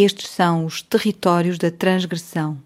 Estes são os territórios da transgressão.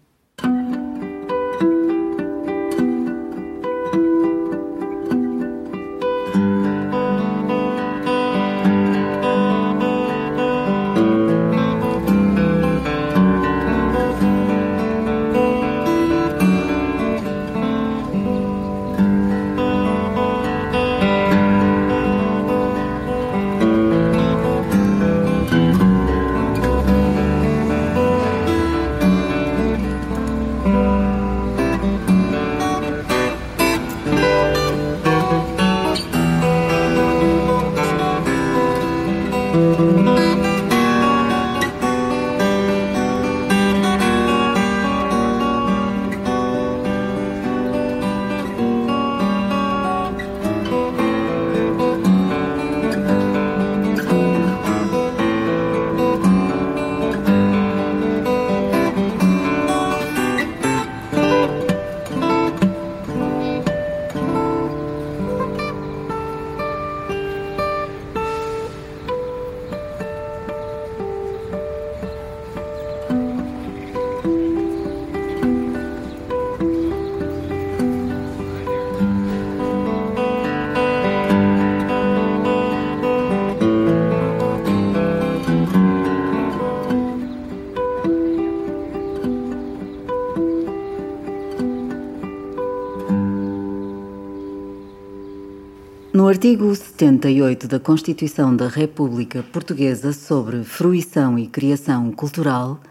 Artigo 78 da Constituição da República Portuguesa sobre fruição e criação cultural,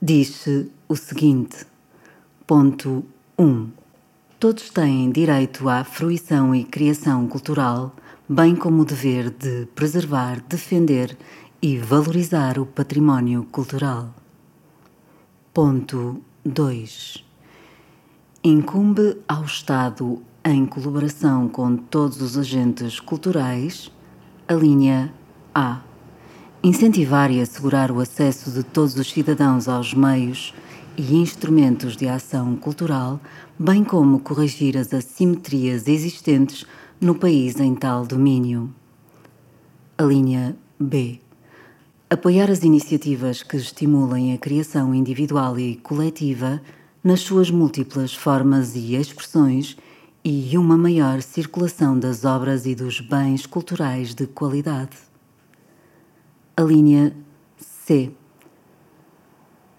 diz-se o seguinte: Ponto 1. Todos têm direito à fruição e criação cultural, bem como o dever de preservar, defender e valorizar o património cultural. Ponto 2. Incumbe ao Estado em colaboração com todos os agentes culturais, a linha A. Incentivar e assegurar o acesso de todos os cidadãos aos meios e instrumentos de ação cultural, bem como corrigir as assimetrias existentes no país em tal domínio. A linha B. Apoiar as iniciativas que estimulem a criação individual e coletiva nas suas múltiplas formas e expressões e uma maior circulação das obras e dos bens culturais de qualidade. A linha C.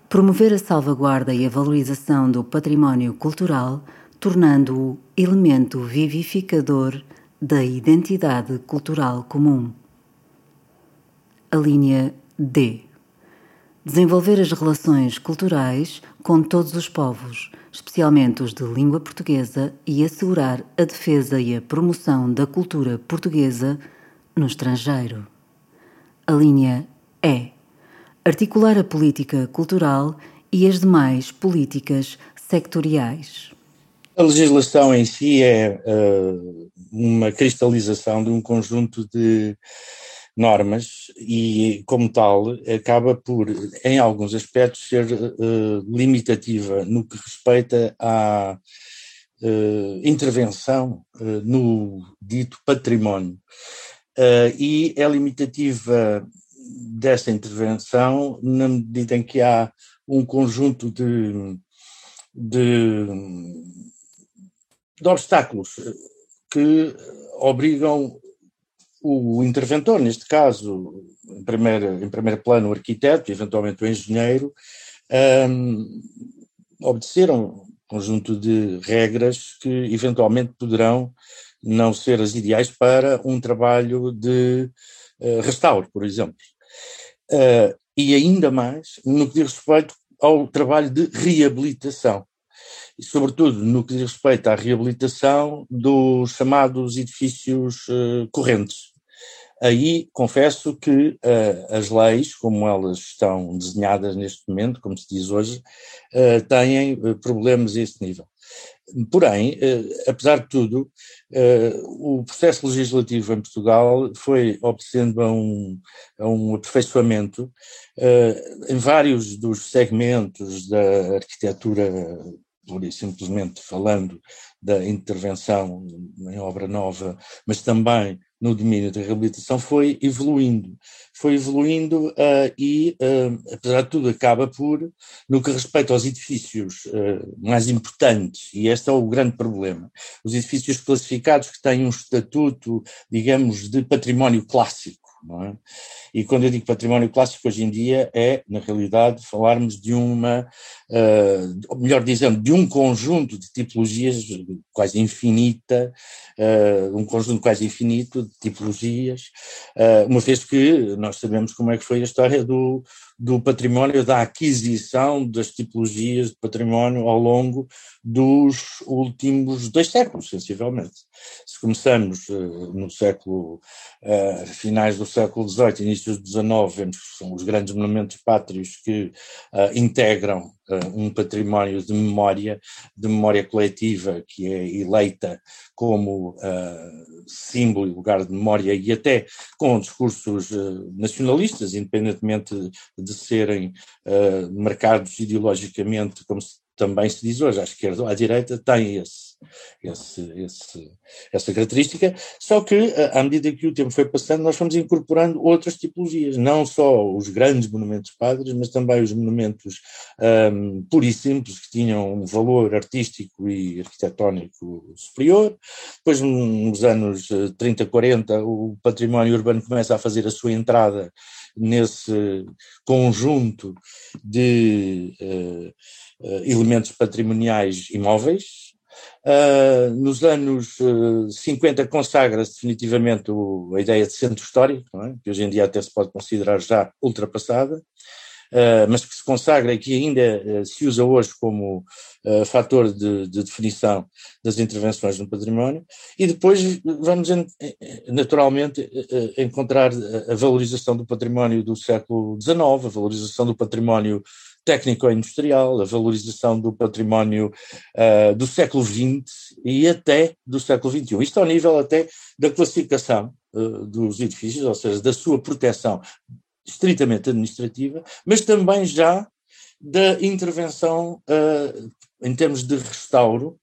Promover a salvaguarda e a valorização do património cultural, tornando-o elemento vivificador da identidade cultural comum. A linha D. Desenvolver as relações culturais com todos os povos especialmente os de língua portuguesa, e assegurar a defesa e a promoção da cultura portuguesa no estrangeiro. A linha é articular a política cultural e as demais políticas sectoriais. A legislação em si é uh, uma cristalização de um conjunto de normas e, como tal, acaba por, em alguns aspectos, ser uh, limitativa no que respeita à uh, intervenção uh, no dito património. e é limitativa desta intervenção na medida em que há um conjunto de, de, de obstáculos que obrigam o interventor, neste caso, em primeiro, em primeiro plano, o arquiteto, eventualmente o engenheiro, um, obedeceram um conjunto de regras que eventualmente poderão não ser as ideais para um trabalho de uh, restauro, por exemplo. Uh, e ainda mais no que diz respeito ao trabalho de reabilitação e, sobretudo, no que diz respeito à reabilitação dos chamados edifícios uh, correntes. Aí confesso que uh, as leis, como elas estão desenhadas neste momento, como se diz hoje, uh, têm uh, problemas a esse nível. Porém, apesar de tudo, o processo legislativo em Portugal foi obtendo a um, a um aperfeiçoamento em vários dos segmentos da arquitetura, e simplesmente falando da intervenção em obra nova, mas também no domínio da reabilitação foi evoluindo. Foi evoluindo uh, e, uh, apesar de tudo, acaba por, no que respeita aos edifícios uh, mais importantes, e este é o grande problema, os edifícios classificados que têm um estatuto, digamos, de património clássico. É? E quando eu digo património clássico hoje em dia é, na realidade, falarmos de uma, uh, melhor dizendo, de um conjunto de tipologias quase infinita, uh, um conjunto quase infinito de tipologias, uh, uma vez que nós sabemos como é que foi a história do, do património, da aquisição das tipologias de património ao longo dos últimos dois séculos, sensivelmente. Se começamos uh, no século, uh, finais do século XVIII, início do XIX, vemos que são os grandes monumentos pátrios que uh, integram um património de memória, de memória coletiva, que é eleita como símbolo e lugar de memória, e até com discursos nacionalistas, independentemente de serem marcados ideologicamente como se também se diz hoje, à esquerda ou à direita, tem esse, esse, esse, essa característica, só que eh, à medida que o tempo foi passando, nós fomos incorporando outras tipologias, não só os grandes monumentos padres, mas também os monumentos um, puros e simples, que tinham um valor artístico e arquitetónico superior. Depois, nos anos 30, eh, 40, o património urbano começa a fazer a sua entrada nesse conjunto de uh, elementos patrimoniais imóveis. Uh, nos anos 50 consagra-se definitivamente o, a ideia de centro histórico, é? que hoje em dia até se pode considerar já ultrapassada. Uh, mas que se consagra e que ainda uh, se usa hoje como uh, fator de, de, definição das intervenções no património, e depois vamos naturalmente encontrar a valorização do património do século XIX, a valorização do património técnico-industrial, a valorização do património do século XX e até do século XXI. Isto ao nível até da classificação dos edifícios, ou seja, da sua proteção estritamente administrativa, mas também já da intervenção uh, em termos de restauro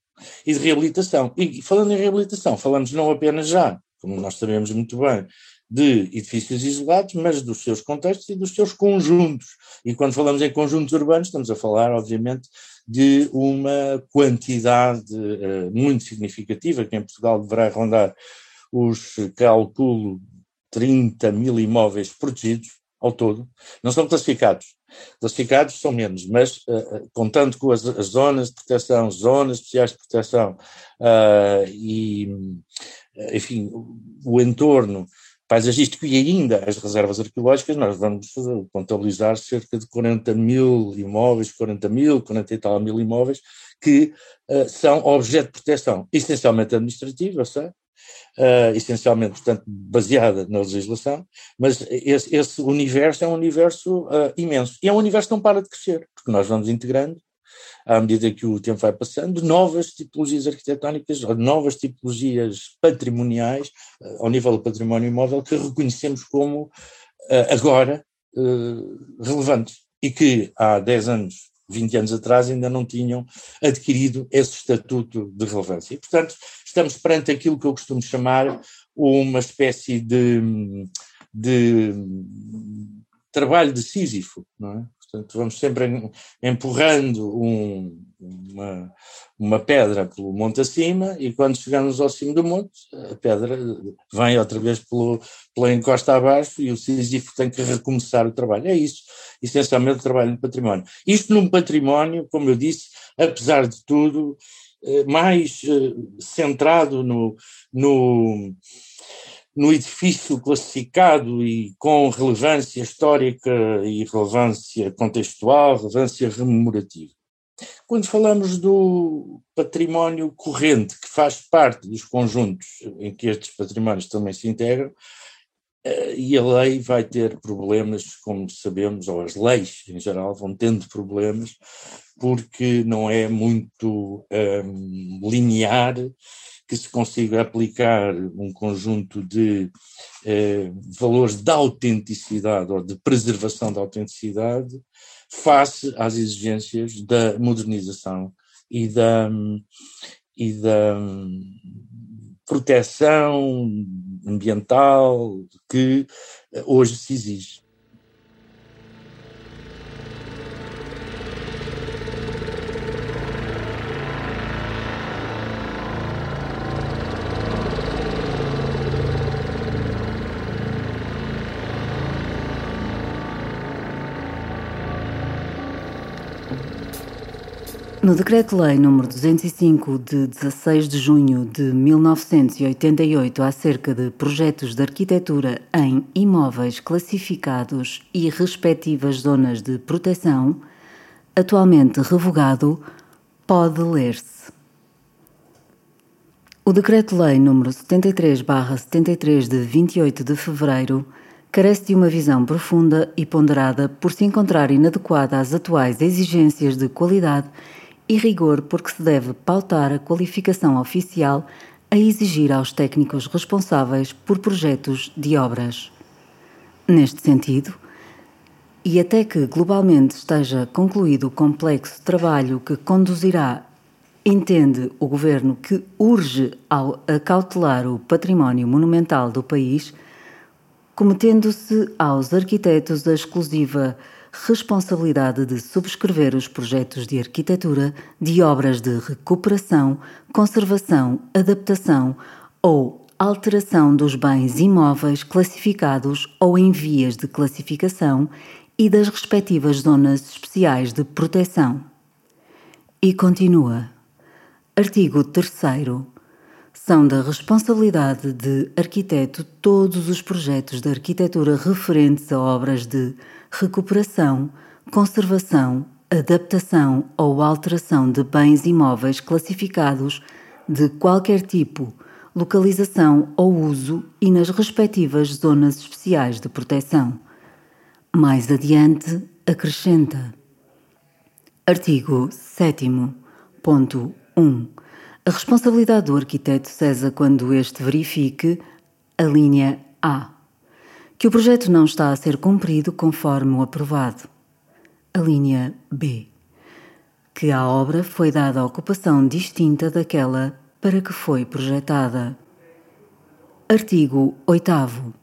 e de reabilitação. E falando em reabilitação, falamos não apenas já, como nós sabemos muito bem, de edifícios isolados, mas dos seus contextos e dos seus conjuntos. E quando falamos em conjuntos urbanos, estamos a falar, obviamente, de uma quantidade uh, muito significativa, que em Portugal deverá rondar os, calculo, 30 mil imóveis protegidos, ao todo, não são classificados. Classificados são menos, mas uh, contando com as, as, zonas de proteção, zonas especiais de proteção uh, e, enfim, o, o entorno paisagístico e ainda as reservas arqueológicas, nós vamos contabilizar cerca de 40 mil imóveis, 40 mil, 40 e tal mil imóveis, que uh, são objeto de proteção, essencialmente administrativa, sei, uh, essencialmente, portanto, baseada na legislação, mas esse, esse universo é um universo uh, imenso. E é um universo que não para de crescer, porque nós vamos integrando, à medida que o tempo vai passando, novas tipologias arquitetónicas, novas tipologias patrimoniais, uh, ao nível do património imóvel, que reconhecemos como agora relevantes e que há 10 anos 20 anos atrás ainda não tinham adquirido esse estatuto de relevância. E, portanto, estamos perante aquilo que eu costumo chamar uma espécie de, de trabalho de Sísifo, não é? Portanto, vamos sempre empurrando um, uma, uma pedra pelo monte acima e quando chegamos ao cimo do monte, a pedra vem outra vez pelo, pela encosta abaixo e o Sísifo tem que recomeçar o trabalho. É isso, essencialmente o trabalho no património. Isto num património, como eu disse, apesar de tudo, eh, mais eh, centrado no, no no edifício classificado e com relevância histórica e relevância contextual, relevância rememorativa. Quando falamos do património corrente, que faz parte dos conjuntos em que estes patrimónios também se integram, eh, e a lei vai ter problemas, como sabemos, ou as leis em geral vão tendo problemas, porque não é muito ehm, linear que se consiga aplicar um conjunto de eh, valores de autenticidade ou de preservação da autenticidade face às exigências da modernização e da, e da proteção ambiental que hoje se exige. No Decreto-Lei nº 205 de 16 de junho de 1988 acerca de projetos de arquitetura em imóveis classificados e respectivas zonas de proteção, atualmente revogado, pode ler-se. O Decreto-Lei nº 73/73 de 28 de fevereiro carece de uma visão profunda e ponderada por se encontrar inadequada às atuais exigências de qualidade e rigor porque se deve pautar a qualificação oficial a exigir aos técnicos responsáveis por projetos de obras. Neste sentido, e até que globalmente esteja concluído o complexo trabalho que conduzirá, entende o Governo que urge ao acautelar o património monumental do país, cometendo-se aos arquitetos a exclusiva responsabilidade de subscrever os projetos de arquitetura de obras de recuperação, conservação, adaptação ou alteração dos bens imóveis classificados ou em vias de classificação e das respectivas zonas especiais de proteção. E continua. Artigo 3. São da responsabilidade de arquiteto todos os projetos de arquitetura referentes a obras de recuperação, conservação, adaptação ou alteração de bens imóveis classificados de qualquer tipo, localização ou uso e nas respectivas zonas especiais de proteção. Mais adiante, acrescenta. Artigo 7. Ponto 1. A responsabilidade do arquiteto cesa quando este verifique a linha A que o projeto não está a ser cumprido conforme o aprovado. A linha B. Que a obra foi dada ocupação distinta daquela para que foi projetada. Artigo 8.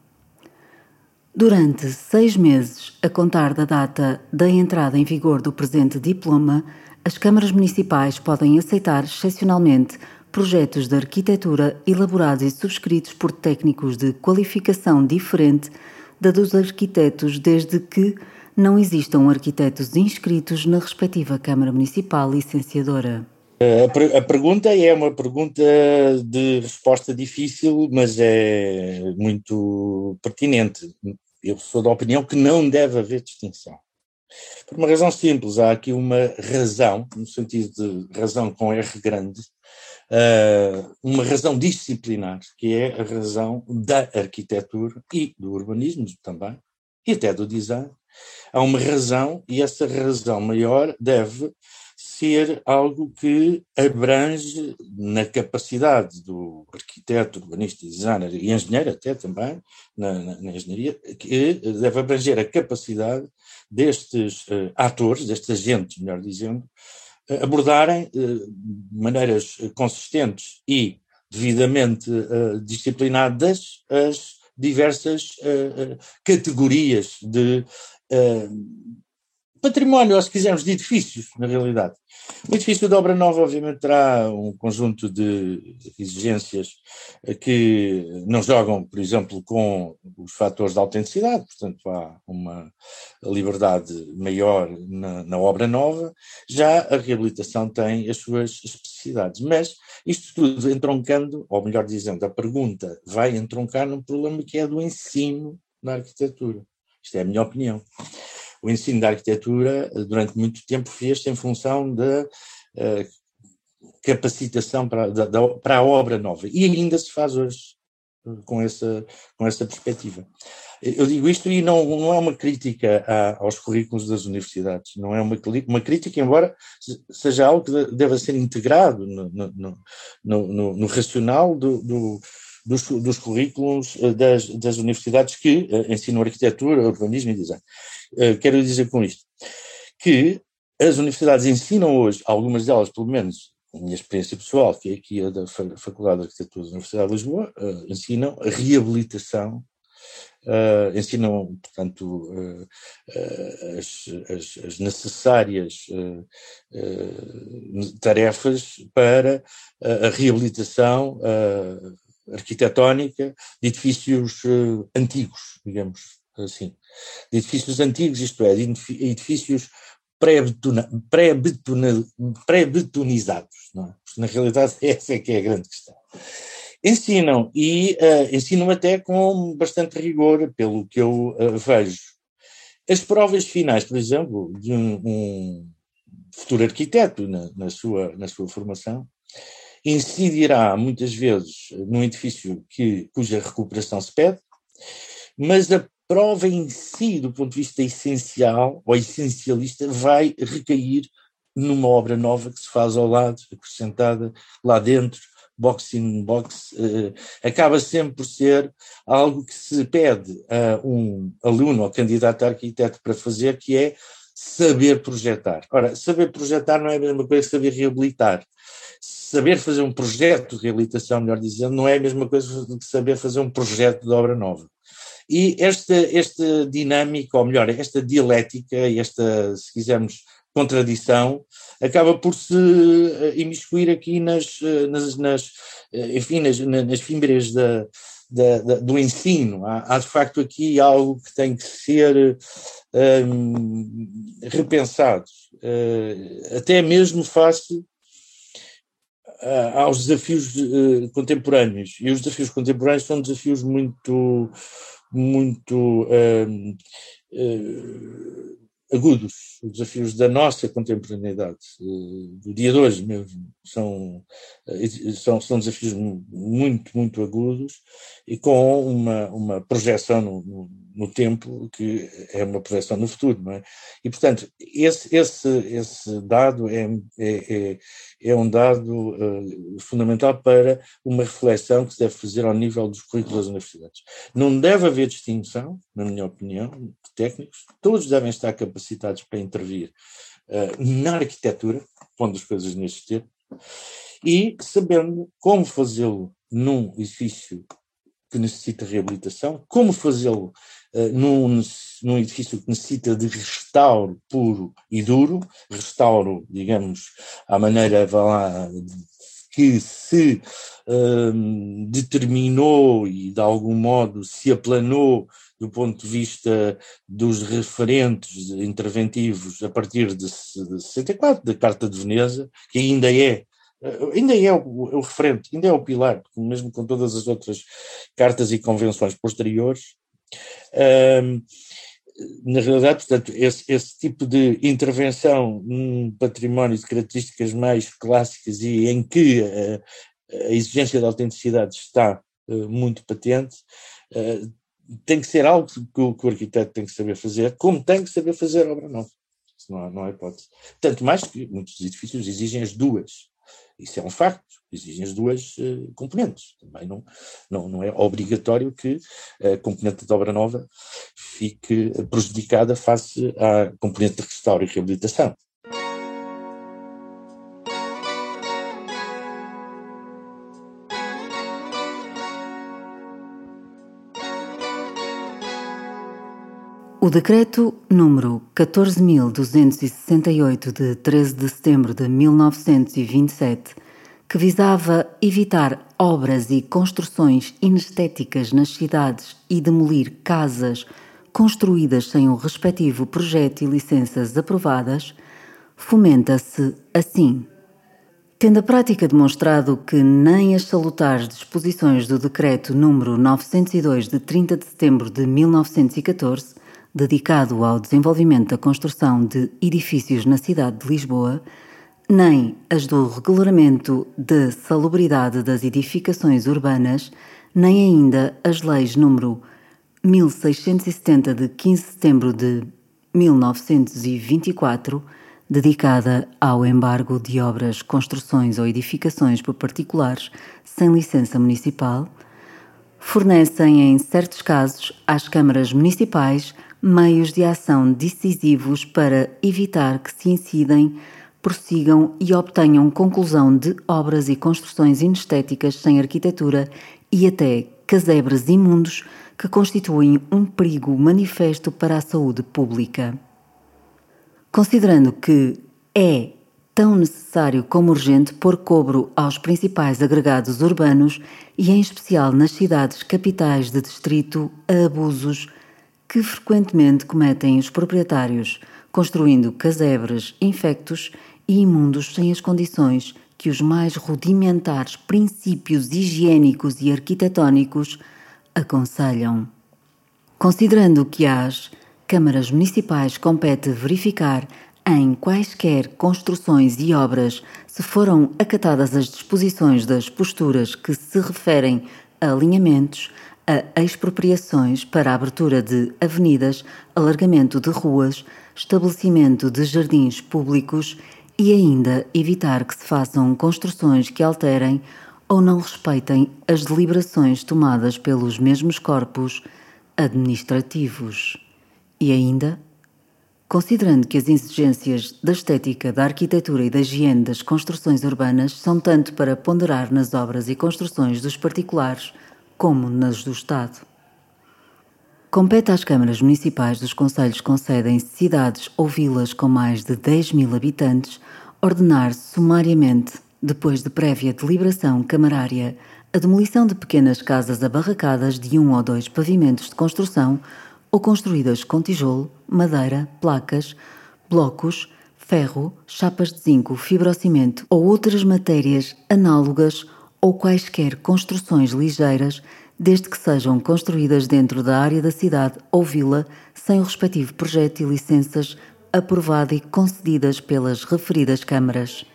Durante seis meses, a contar da data da entrada em vigor do presente diploma, as câmaras municipais podem aceitar, excepcionalmente, projetos de arquitetura elaborados e subscritos por técnicos de qualificação diferente da dos arquitetos, desde que não existam arquitetos inscritos na respectiva Câmara Municipal licenciadora. A, pergunta é uma pergunta de resposta difícil, mas é muito pertinente. Eu sou da opinião que não deve haver distinção. Por uma razão simples, há aqui uma razão, no sentido de razão com R grande, uma razão disciplinar, que é a razão da arquitetura e do urbanismo também, e até do design. Há uma razão, e essa razão maior deve ser algo que abrange na capacidade do arquiteto, urbanista, designer e engenheiro até também, na, na, na engenharia, que deve abranger a capacidade destes uh, atores, destes agentes, melhor dizendo, abordarem uh, de maneiras consistentes e devidamente disciplinadas as diversas categorias de património, ou se quisermos, de edifícios, na realidade. O edifício de obra nova, obviamente, terá um conjunto de exigências que não jogam, por exemplo, com os fatores de autenticidade, portanto, há uma liberdade maior na, na obra nova. Já a reabilitação tem as suas especificidades, mas isto tudo entroncando, ou melhor dizendo, a pergunta vai entroncar num problema que é do ensino na arquitetura. Isto é a minha opinião o ensino da arquitetura durante muito tempo fez-se em função da uh, capacitação para, da, da, para a obra nova e ainda se faz hoje com essa, com essa perspectiva. Eu digo isto e não, não é uma crítica a, aos currículos das universidades, não é uma, uma crítica, embora seja algo que deva ser integrado no, no, no, no racional do, do dos, dos currículos eh, das, das universidades que ensinam arquitetura, urbanismo e design. Uh, quero dizer com isto que as universidades ensinam hoje, algumas delas pelo menos, a minha experiência pessoal, que é aqui a da Faculdade de Arquitetura da Universidade de Lisboa, uh, ensinam a reabilitação, uh, ensinam, portanto, uh, as, as, as, necessárias tarefas para a reabilitação arquitetónica de edifícios antigos, digamos assim. De edifícios antigos, isto é, de edifícios pré-betonizados. Pré é? Na realidade, essa é que é a grande questão. Ensinam, e uh, ensinam até com bastante rigor, pelo que eu uh, vejo. As provas finais, por exemplo, de um, um futuro arquiteto na, na, sua, na sua formação, incidirá muitas vezes num edifício que, cuja recuperação se pede, mas a prova em si, do ponto de vista essencial ou essencialista, vai recair numa obra nova que se faz ao lado, acrescentada lá dentro, box in box, uh, acaba sempre por ser algo que se pede a um aluno ou candidato a arquiteto para fazer, que é saber projetar. Ora, saber projetar não é a mesma coisa que saber reabilitar. Saber fazer um projeto de reabilitação, melhor dizendo, não é a mesma coisa que saber fazer um projeto de obra nova. E esta, esta dinâmica, ou melhor, esta dialética, esta, se quisermos, contradição, acaba por se eh, imiscuir aqui nas, eh, nas, nas eh, enfim, nas, nas fímbrias da, da, da, do ensino. Há, há, de facto aqui algo que tem que ser um, repensado, até mesmo face aos desafios contemporâneos. E os desafios contemporâneos são desafios muito muito uh, agudos, os desafios da nossa contemporaneidade, uh, do dia de hoje mesmo, são, são, são desafios muito, muito agudos e com uma, uma projeção no, no no tempo, que é uma projeção no futuro, não é? E, portanto, esse, esse, esse dado é, é, é, é um dado uh, fundamental para uma reflexão que se deve fazer ao nível dos currículos das universidades. Não deve haver distinção, na minha opinião, de técnicos, todos devem estar capacitados para intervir uh, na arquitetura, pondo as coisas neste termo, e sabendo como fazê-lo num edifício que necessita reabilitação, como fazê-lo num, num edifício que necessita de restauro puro e duro, restauro, digamos, à maneira, lá, que se uh, determinou e de algum modo se aplanou do ponto de vista dos referentes interventivos a partir de, de 64, da Carta de Veneza, que ainda é eh, ainda é o, é o, referente, ainda é o pilar, mesmo com todas as outras cartas e convenções posteriores. Um, na realidade, portanto, esse, esse, tipo de intervenção num património de características mais clássicas e em que a, a exigência de autenticidade está uh, muito patente, uh, tem que ser algo que o, que o, arquiteto tem que saber fazer, como tem que saber fazer obra nova. Não há, não há hipótese. Tanto mais que muitos edifícios exigem as duas. Isso é um facto, exigem as duas uh, componentes. Também não, não, não é obrigatório que a componente de obra nova fique prejudicada face à componente de restauro e reabilitação. O decreto número 14.268 de 13 de setembro de 1927, que visava evitar obras e construções inestéticas nas cidades e demolir casas construídas sem o respectivo projeto e licenças aprovadas, fomenta-se assim. Tendo a prática demonstrado que nem as salutares disposições do Decreto número 902 de 30 de setembro de 1914 dedicado ao desenvolvimento da construção de edifícios na cidade de Lisboa, nem as do Regulamento de Salubridade das Edificações Urbanas, nem ainda as leis número 1670 de 15 de setembro de 1924, dedicada ao embargo de obras, construções ou edificações por particulares sem licença municipal, fornecem, em certos casos, às câmaras municipais meios de ação decisivos para evitar que se incidem prossigam e obtenham conclusão de obras e construções inestéticas sem arquitetura e até casebres imundos que constituem um perigo manifesto para a saúde pública. Considerando que é tão necessário como urgente pôr cobro aos principais agregados urbanos e, em especial nas cidades capitais de distrito, a abusos que frequentemente cometem os proprietários, construindo casebres infectos e imundos sem as condições que os mais rudimentares princípios higiênicos e arquitetónicos aconselham. Considerando que às câmaras municipais compete verificar em quaisquer construções e obras se foram acatadas as disposições das posturas que se referem a alinhamentos, a expropriações para a abertura de avenidas, alargamento de ruas, estabelecimento de jardins públicos e ainda evitar que se façam construções que alterem ou não respeitem as deliberações tomadas pelos mesmos corpos administrativos. E ainda, considerando que as exigências da estética, da arquitetura e da higiene das construções urbanas são tanto para ponderar nas obras e construções dos particulares como nas do Estado. Compete às câmaras municipais dos conselhos com sede em cidades ou vilas com mais de 10 mil habitantes ordenar sumariamente, depois de prévia deliberação camarária, a demolição de pequenas casas abarracadas de um ou dois pavimentos de construção ou construídas com tijolo, madeira, placas, blocos, ferro, chapas de zinco, fibrocimento ou outras matérias análogas ou quaisquer construções ligeiras, desde que sejam construídas dentro da área da cidade ou vila, sem o respectivo projeto e licenças aprovado e concedidas pelas referidas câmaras.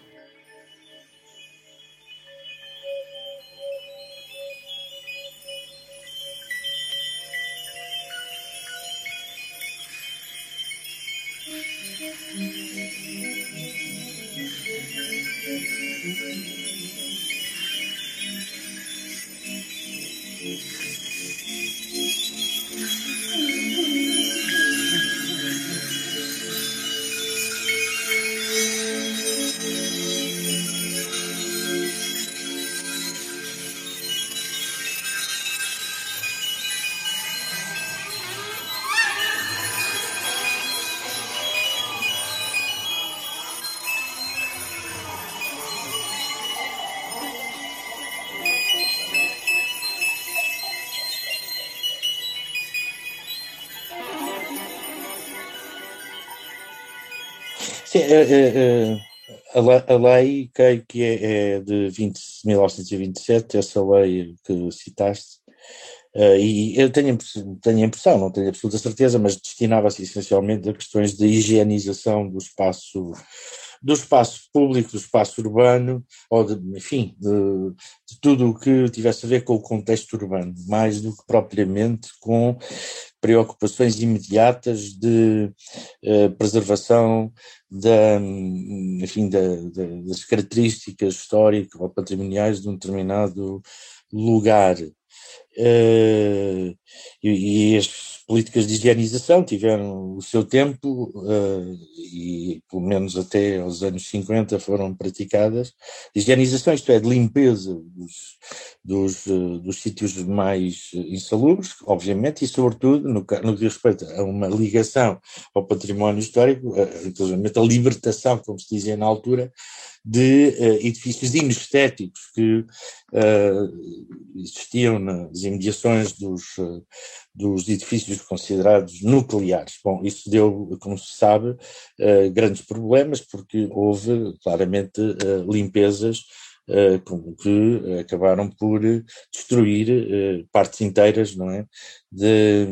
Sim, é, é, é, a, lei, creio que é, é de 20, 1927, essa lei que citaste, uh, e eu tenho, tenho a impressão, não tenho absoluta certeza, mas destinava-se essencialmente a questões de higienização do espaço do espaço público, do espaço urbano, ou de, enfim, de, de tudo o que tivesse a ver com o contexto urbano, mais do que propriamente com preocupações imediatas de uh, preservação da, enfim, da, da, das características históricas ou patrimoniais de um determinado lugar. Uh, e, e, as políticas de higienização tiveram o seu tempo uh, e pelo menos até aos anos 50 foram praticadas. Higienização, isto é, de limpeza dos, dos, uh, dos sítios mais insalubres, obviamente, e sobretudo no, no que diz respeito a uma ligação ao património histórico, inclusive a libertação, como se dizia na altura, de edifícios inestéticos que existiam nas imediações dos, uh, dos edifícios considerados nucleares. Bom, isso deu, como se sabe, grandes problemas, porque houve claramente limpezas que acabaram por destruir partes inteiras, não é, de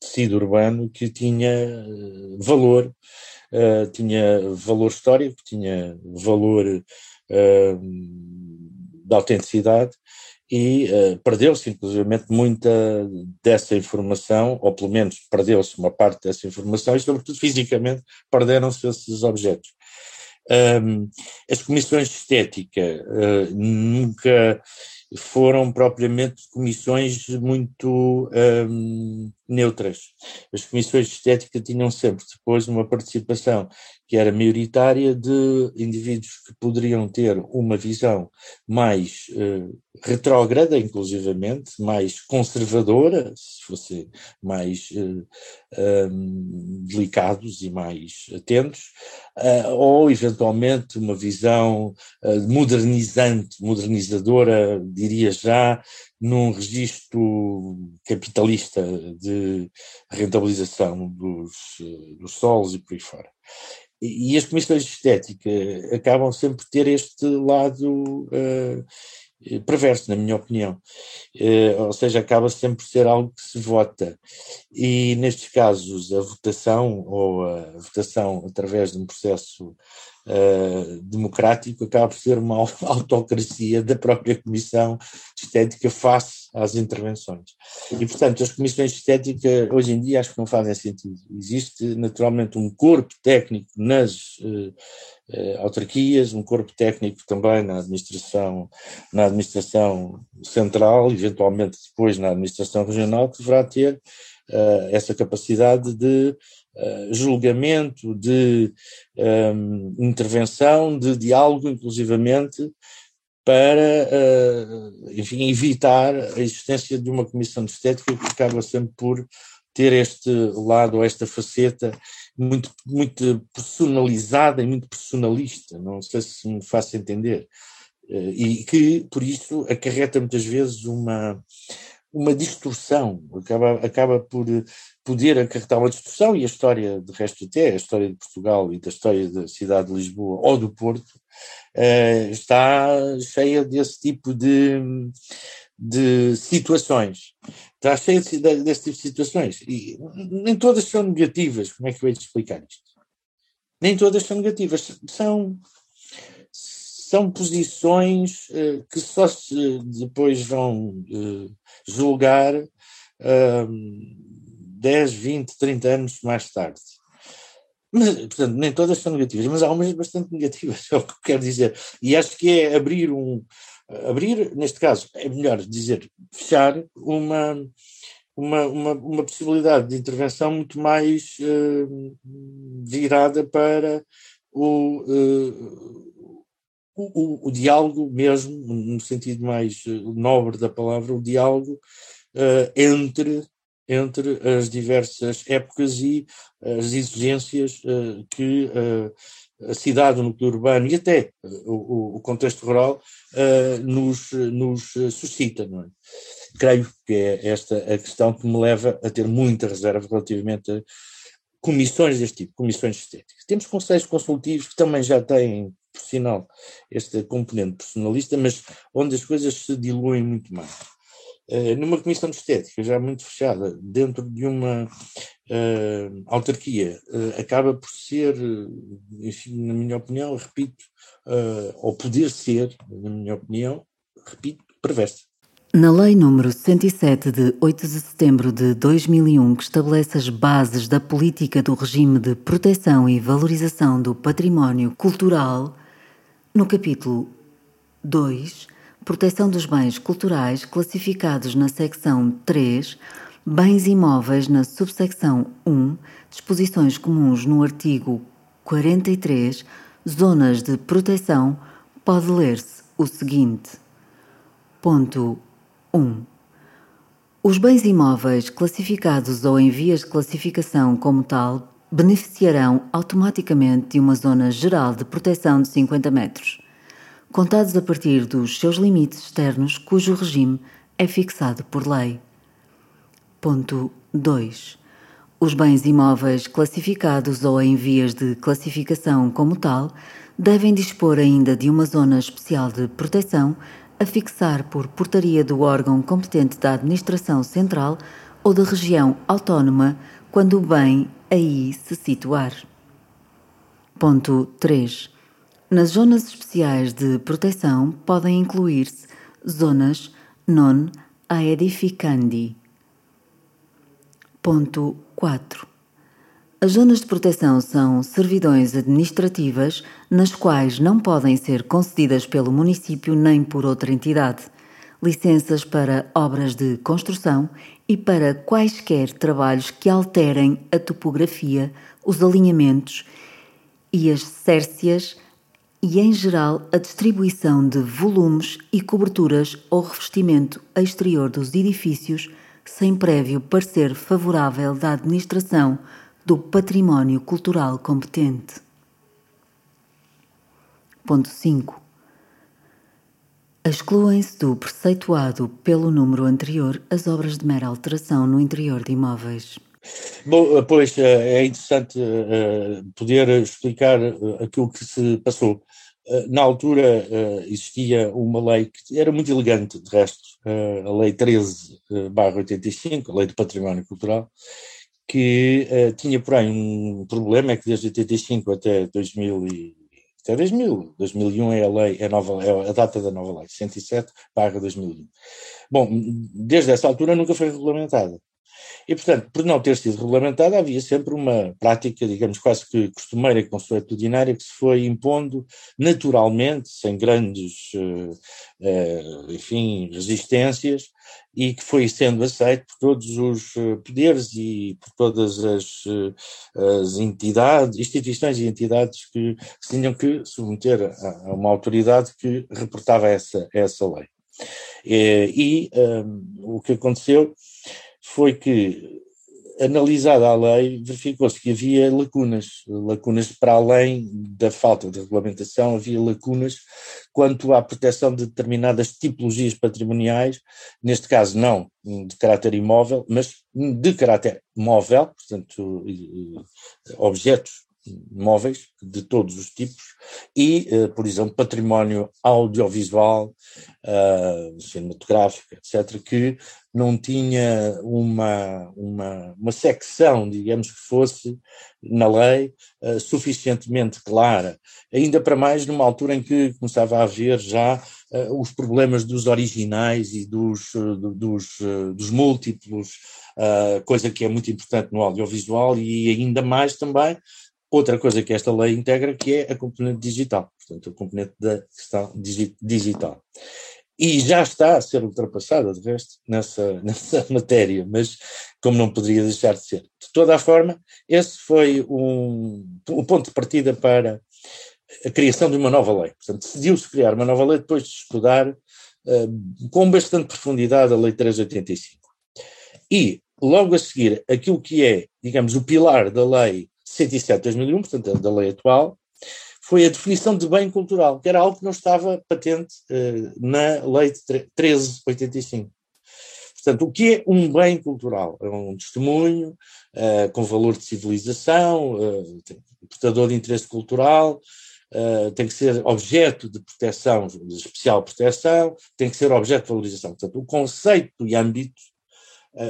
tecido urbano que tinha valor tinha valor histórico, tinha valor de autenticidade e uh, perdeu-se inclusivamente muita dessa informação, ou pelo menos perdeu-se uma parte dessa informação e sobretudo fisicamente perderam-se esses objetos. Um, as comissões de estética uh, nunca foram propriamente comissões muito um, neutras. As comissões de estética tinham sempre depois uma participação que era maioritária de indivíduos que poderiam ter uma visão mais uh, retrógrada, inclusivamente, mais conservadora, se fosse mais uh, um, delicados e mais atentos, uh, ou eventualmente uma visão modernizante, modernizadora, diria já, num registro capitalista de rentabilização dos, dos solos e por aí fora. E, e as comissões de estética acabam sempre por ter este lado uh, perverso, na minha opinião. Uh, ou seja, acaba sempre por ser algo que se vota. E nestes casos, a votação, ou a votação através de um processo uh, democrático acaba por ser uma autocracia da própria Comissão Estética face às intervenções. E, portanto, as comissões de estética hoje em dia acho que não fazem sentido. Existe naturalmente um corpo técnico nas uh, uh, autarquias, um corpo técnico também na administração, na administração central, eventualmente depois na administração regional, que deverá ter essa capacidade de uh, julgamento, de um, intervenção, de diálogo, inclusivamente, para, uh, enfim, evitar a existência de uma comissão de estética que acaba sempre por ter este lado, esta faceta muito, muito personalizada e muito personalista, não sei se me faço entender, uh, e que, por isso, acarreta muitas vezes uma, uma distorção, acaba, acaba por poder acarretar uma distorção, e a história, de resto até, a história de Portugal e da história da cidade de Lisboa ou do Porto, uh, está cheia desse tipo de, de situações. Está cheia de, desse tipo de situações. E nem todas são negativas, como é que eu hei explicar isto? Nem todas são negativas, são são posições uh, que só se depois vão uh, julgar uh, 10, 20, 30 anos mais tarde. Mas, portanto, nem todas são negativas, mas há umas bastante negativas, é o que eu quero dizer. E acho que é abrir um. Abrir, neste caso, é melhor dizer, fechar uma, uma, uma, uma possibilidade de intervenção muito mais uh, virada para o, uh, o, o, diálogo mesmo, no sentido mais eh, nobre da palavra, o diálogo uh, entre entre as diversas épocas e as exigências uh, que uh, a cidade, o núcleo urbano e até o, o, contexto rural nos, nos suscita. Não é? Creio que é esta a questão que me leva a ter muita reserva relativamente a comissões deste tipo, comissões estéticas. Temos conselhos consultivos que também já têm, por sinal, este componente personalista, mas onde as coisas se diluem muito mais. Eh, numa comissão de estética já muito fechada, dentro de uma uh, autarquia, uh, acaba por ser, enfim, na minha opinião, repito, ou poder ser, na minha opinião, repito, perversa. Na Lei nº 107 de 8 de setembro de 2001, que estabelece as bases da política do regime de proteção e valorização do património cultural, no capítulo 2, proteção dos bens culturais classificados na secção 3, bens imóveis na subsecção 1, disposições comuns no artigo 43, zonas de proteção, pode ler-se o seguinte. Ponto 1. Os bens imóveis classificados ou em vias de classificação como tal beneficiarão automaticamente de uma zona geral de proteção de 50 metros contados a partir dos seus limites externos cujo regime é fixado por lei. Ponto 2. Os bens imóveis classificados ou em vias de classificação como tal devem dispor ainda de uma zona especial de proteção a fixar por portaria do órgão competente da Administração Central ou da região autónoma quando o bem aí se situar. Ponto 3 nas zonas especiais de proteção podem incluir-se zonas non aedificandi. Ponto 4. As zonas de proteção são servidões administrativas nas quais não podem ser concedidas pelo município nem por outra entidade, licenças para obras de construção e para quaisquer trabalhos que alterem a topografia, os alinhamentos e as cércias e, em geral, a distribuição de volumes e coberturas ou revestimento exterior dos edifícios sem prévio parecer favorável da administração do património cultural competente. Ponto 5. Excluem-se do preceituado pelo número anterior as obras de mera alteração no interior de imóveis. Bom, pois é interessante eh, poder explicar eh, aquilo que se passou. Eh, na altura existia uma lei que era muito elegante, de resto, a Lei 13-85, a Lei do Património Cultural, que tinha, porém, um problema, é que desde 85 até 2000 e, até 2000, 2001 é a lei, é a, nova, é a data da nova lei, 107 2001. Bom, desde essa altura nunca foi regulamentada. E, portanto, por não ter sido regulamentada, havia sempre uma prática, digamos, quase que costumeira consuetudinária que se foi impondo naturalmente, sem grandes, uh, uh, enfim, resistências, e que foi sendo aceito por todos os eh, poderes e por todas as, as entidades, instituições e entidades que se tinham que submeter a, a uma autoridade que reportava essa, essa lei. E, e um, o que aconteceu foi que, analisada a lei, verificou-se que havia lacunas, lacunas para além da falta de regulamentação, havia lacunas quanto à proteção de determinadas tipologias patrimoniais, neste caso não de caráter imóvel, mas de caráter móvel, portanto, objetos móveis de todos os tipos e, uh, por exemplo, património audiovisual, uh, cinematográfico, etc., que não tinha uma, uma, uma secção, digamos que fosse, na lei, uh, suficientemente clara, ainda para mais numa altura em que começava a haver já os problemas dos originais e dos, dos, dos múltiplos, coisa que é muito importante no audiovisual e ainda mais também outra coisa que esta lei integra, que é a componente digital, portanto, a componente da questão digital. E já está a ser ultrapassada, de resto, nessa, nessa matéria, mas como não poderia deixar de ser. De toda a forma, esse foi um, um ponto de partida para a criação de uma nova lei. Portanto, decidiu-se criar uma nova lei depois de estudar uh, com bastante profundidade a Lei 385. E, logo a seguir, aquilo que é, digamos, o pilar da lei 107 de 2001, portanto, da lei atual, foi a definição de bem cultural, que era algo que não estava patente uh, na lei de 1385. Portanto, o que é um bem cultural? É um testemunho uh, com valor de civilização, uh, portador de interesse cultural, uh, tem que ser objeto de proteção, de especial proteção, tem que ser objeto de valorização. Portanto, o conceito e âmbito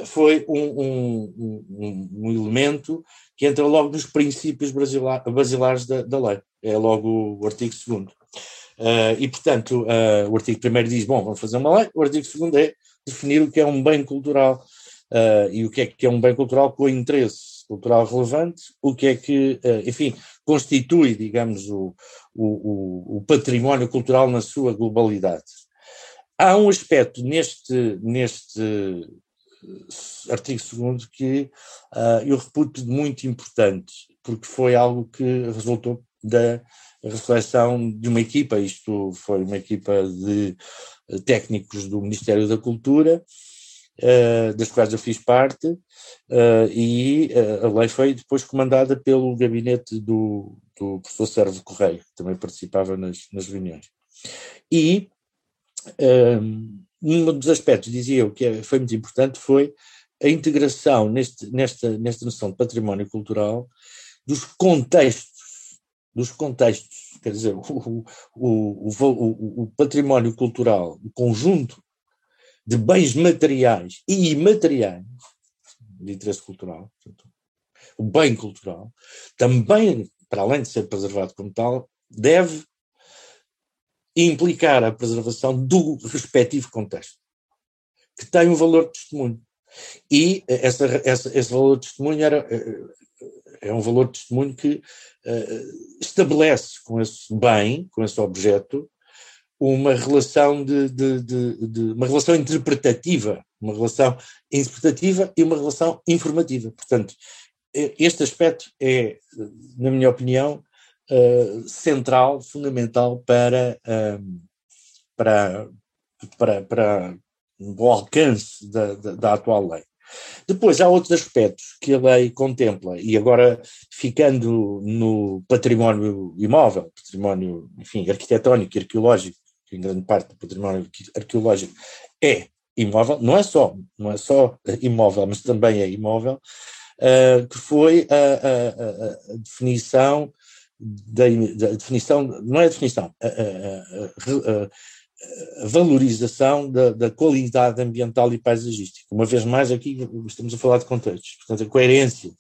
foi um, um, um, um elemento que entra logo nos princípios basilares da, da lei, é logo o artigo 2 uh, eh, e, portanto, uh, o artigo 1 diz, bom, vamos fazer uma lei, o artigo 2 é definir o que é um bem cultural. Uh, e o que é que é um bem cultural com interesse cultural relevante, o que é que, enfim, constitui, digamos, o, o, o património cultural na sua globalidade. Há um aspecto neste, neste artigo 2 que uh, eu reputo muito importante, porque foi algo que resultou da reflexão de uma equipa, isto foi uma equipa de técnicos do Ministério da Cultura, uh, das quais eu fiz parte, uh, e a lei foi depois comandada pelo gabinete do, do professor Sérgio Correia, que também participava nas, nas reuniões. E um, um dos aspectos, dizia eu, que é, foi muito importante foi a integração neste, nesta, nesta noção de património cultural dos contextos, dos contextos, quer dizer, o, o, o, o património cultural, o conjunto de bens materiais e imateriais de interesse cultural, portanto, o bem cultural, também, para além de ser preservado como tal, deve implicar a preservação do respectivo contexto, que tem um valor de testemunho. E essa, essa, esse valor de testemunho era, eh, é um valor de testemunho que uh, estabelece com esse bem, com esse objeto, uma relação de, de, de, de, uma relação interpretativa, uma relação interpretativa e uma relação informativa. Portanto, este aspecto é, na minha opinião, uh, central, fundamental para, uh, para, para, para o alcance da, da, da atual lei. Depois há outros aspectos que a lei contempla, e agora ficando no património imóvel, património, enfim, arquitetónico e arqueológico, que em grande parte do património arqueológico é imóvel, não é só, não é só imóvel, mas também é imóvel, uh, que foi a, a, a, definição da, da, definição, não é a definição, a, valorização da, da, qualidade ambiental e paisagística. Uma vez mais, aqui estamos a falar de contextos, portanto, a coerência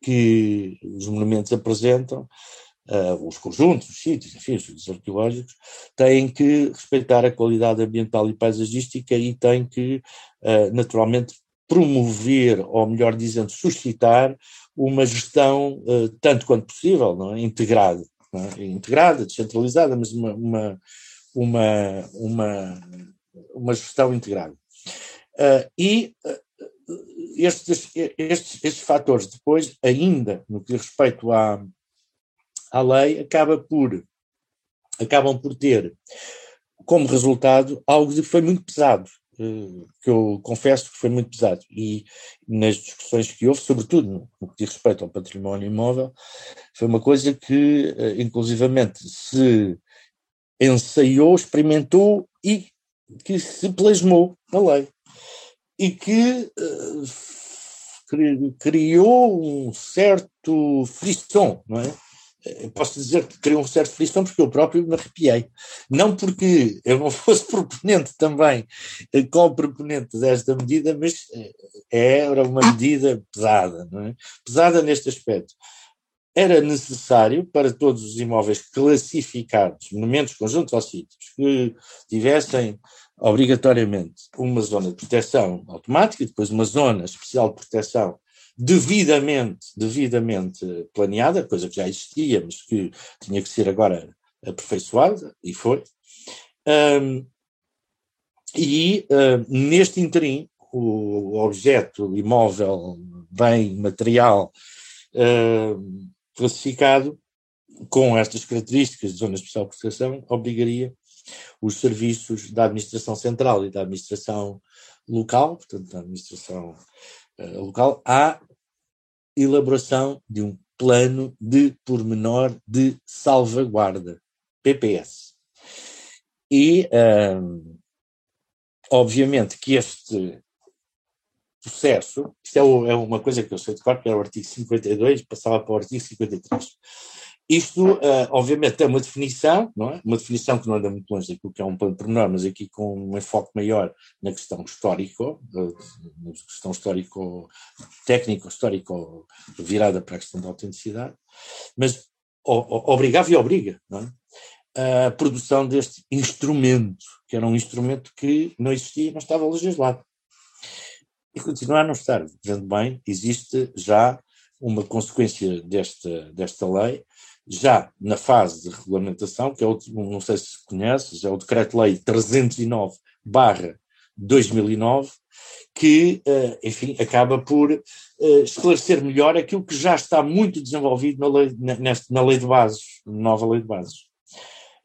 que os monumentos apresentam uh, os conjuntos, os sítios, enfim, os arqueológicos, têm que respeitar a qualidade ambiental e paisagística e têm que, uh, naturalmente, promover, ou melhor dizendo, suscitar uma gestão uh, tanto quanto possível, não é? integrada, não é? integrada, descentralizada, mas uma, uma, uma, uma, uma gestão integrada. e estes, estes, estes fatores depois, ainda no que diz respeito à, à lei acaba por, acabam por ter como resultado algo que foi muito pesado, eh, que eu confesso que foi muito pesado. E nas discussões que houve, sobretudo no que diz respeito ao património imóvel, foi uma coisa que, eh, inclusivamente, se ensaiou, experimentou e que se plasmou na lei. E que uh, criou um certo frisson, não é? Posso dizer que criou um certo frisson porque eu próprio me arrepiei. Não porque eu não fosse proponente também, eh, como proponente desta medida, mas eh, era uma medida pesada, não é? Pesada neste aspecto. Era necessário para todos os imóveis classificados, monumentos, conjuntos ou sítios, que tivessem obrigatoriamente uma zona de proteção automática, depois uma zona especial de proteção devidamente, devidamente planeada, coisa que já existia, mas que tinha que ser agora aperfeiçoada, e foi. Um, e um, neste interim, o objeto imóvel, bem material um, classificado, com estas características de zona especial de proteção, obrigaria os serviços da administração central e da administração local, portanto, da administração uh, local, à elaboração de um plano de pormenor de salvaguarda, PPS. E, um, obviamente, que este processo, isto é, é, uma coisa que eu sei de cor, que era o artigo 52, passava para o artigo 53. Isto, uh, obviamente, é uma definição, não é? Uma definição que não anda muito longe daquilo que é um plano pormenor, mas aqui com um enfoque maior na questão histórico, na questão histórico, técnico, histórico, virada para a questão da autenticidade, mas obrigava e obriga, é? A produção deste instrumento, que era um instrumento que não existia, não estava legislado. E continua a não estar. Vendo bem, existe já uma consequência desta, desta lei, já na fase de regulamentação, que é o, não sei se conheces, é o Decreto-Lei 309 barra 2009, que, uh, enfim, acaba por uh, esclarecer melhor aquilo que já está muito desenvolvido na lei, nesta, na lei de bases, nova lei de bases.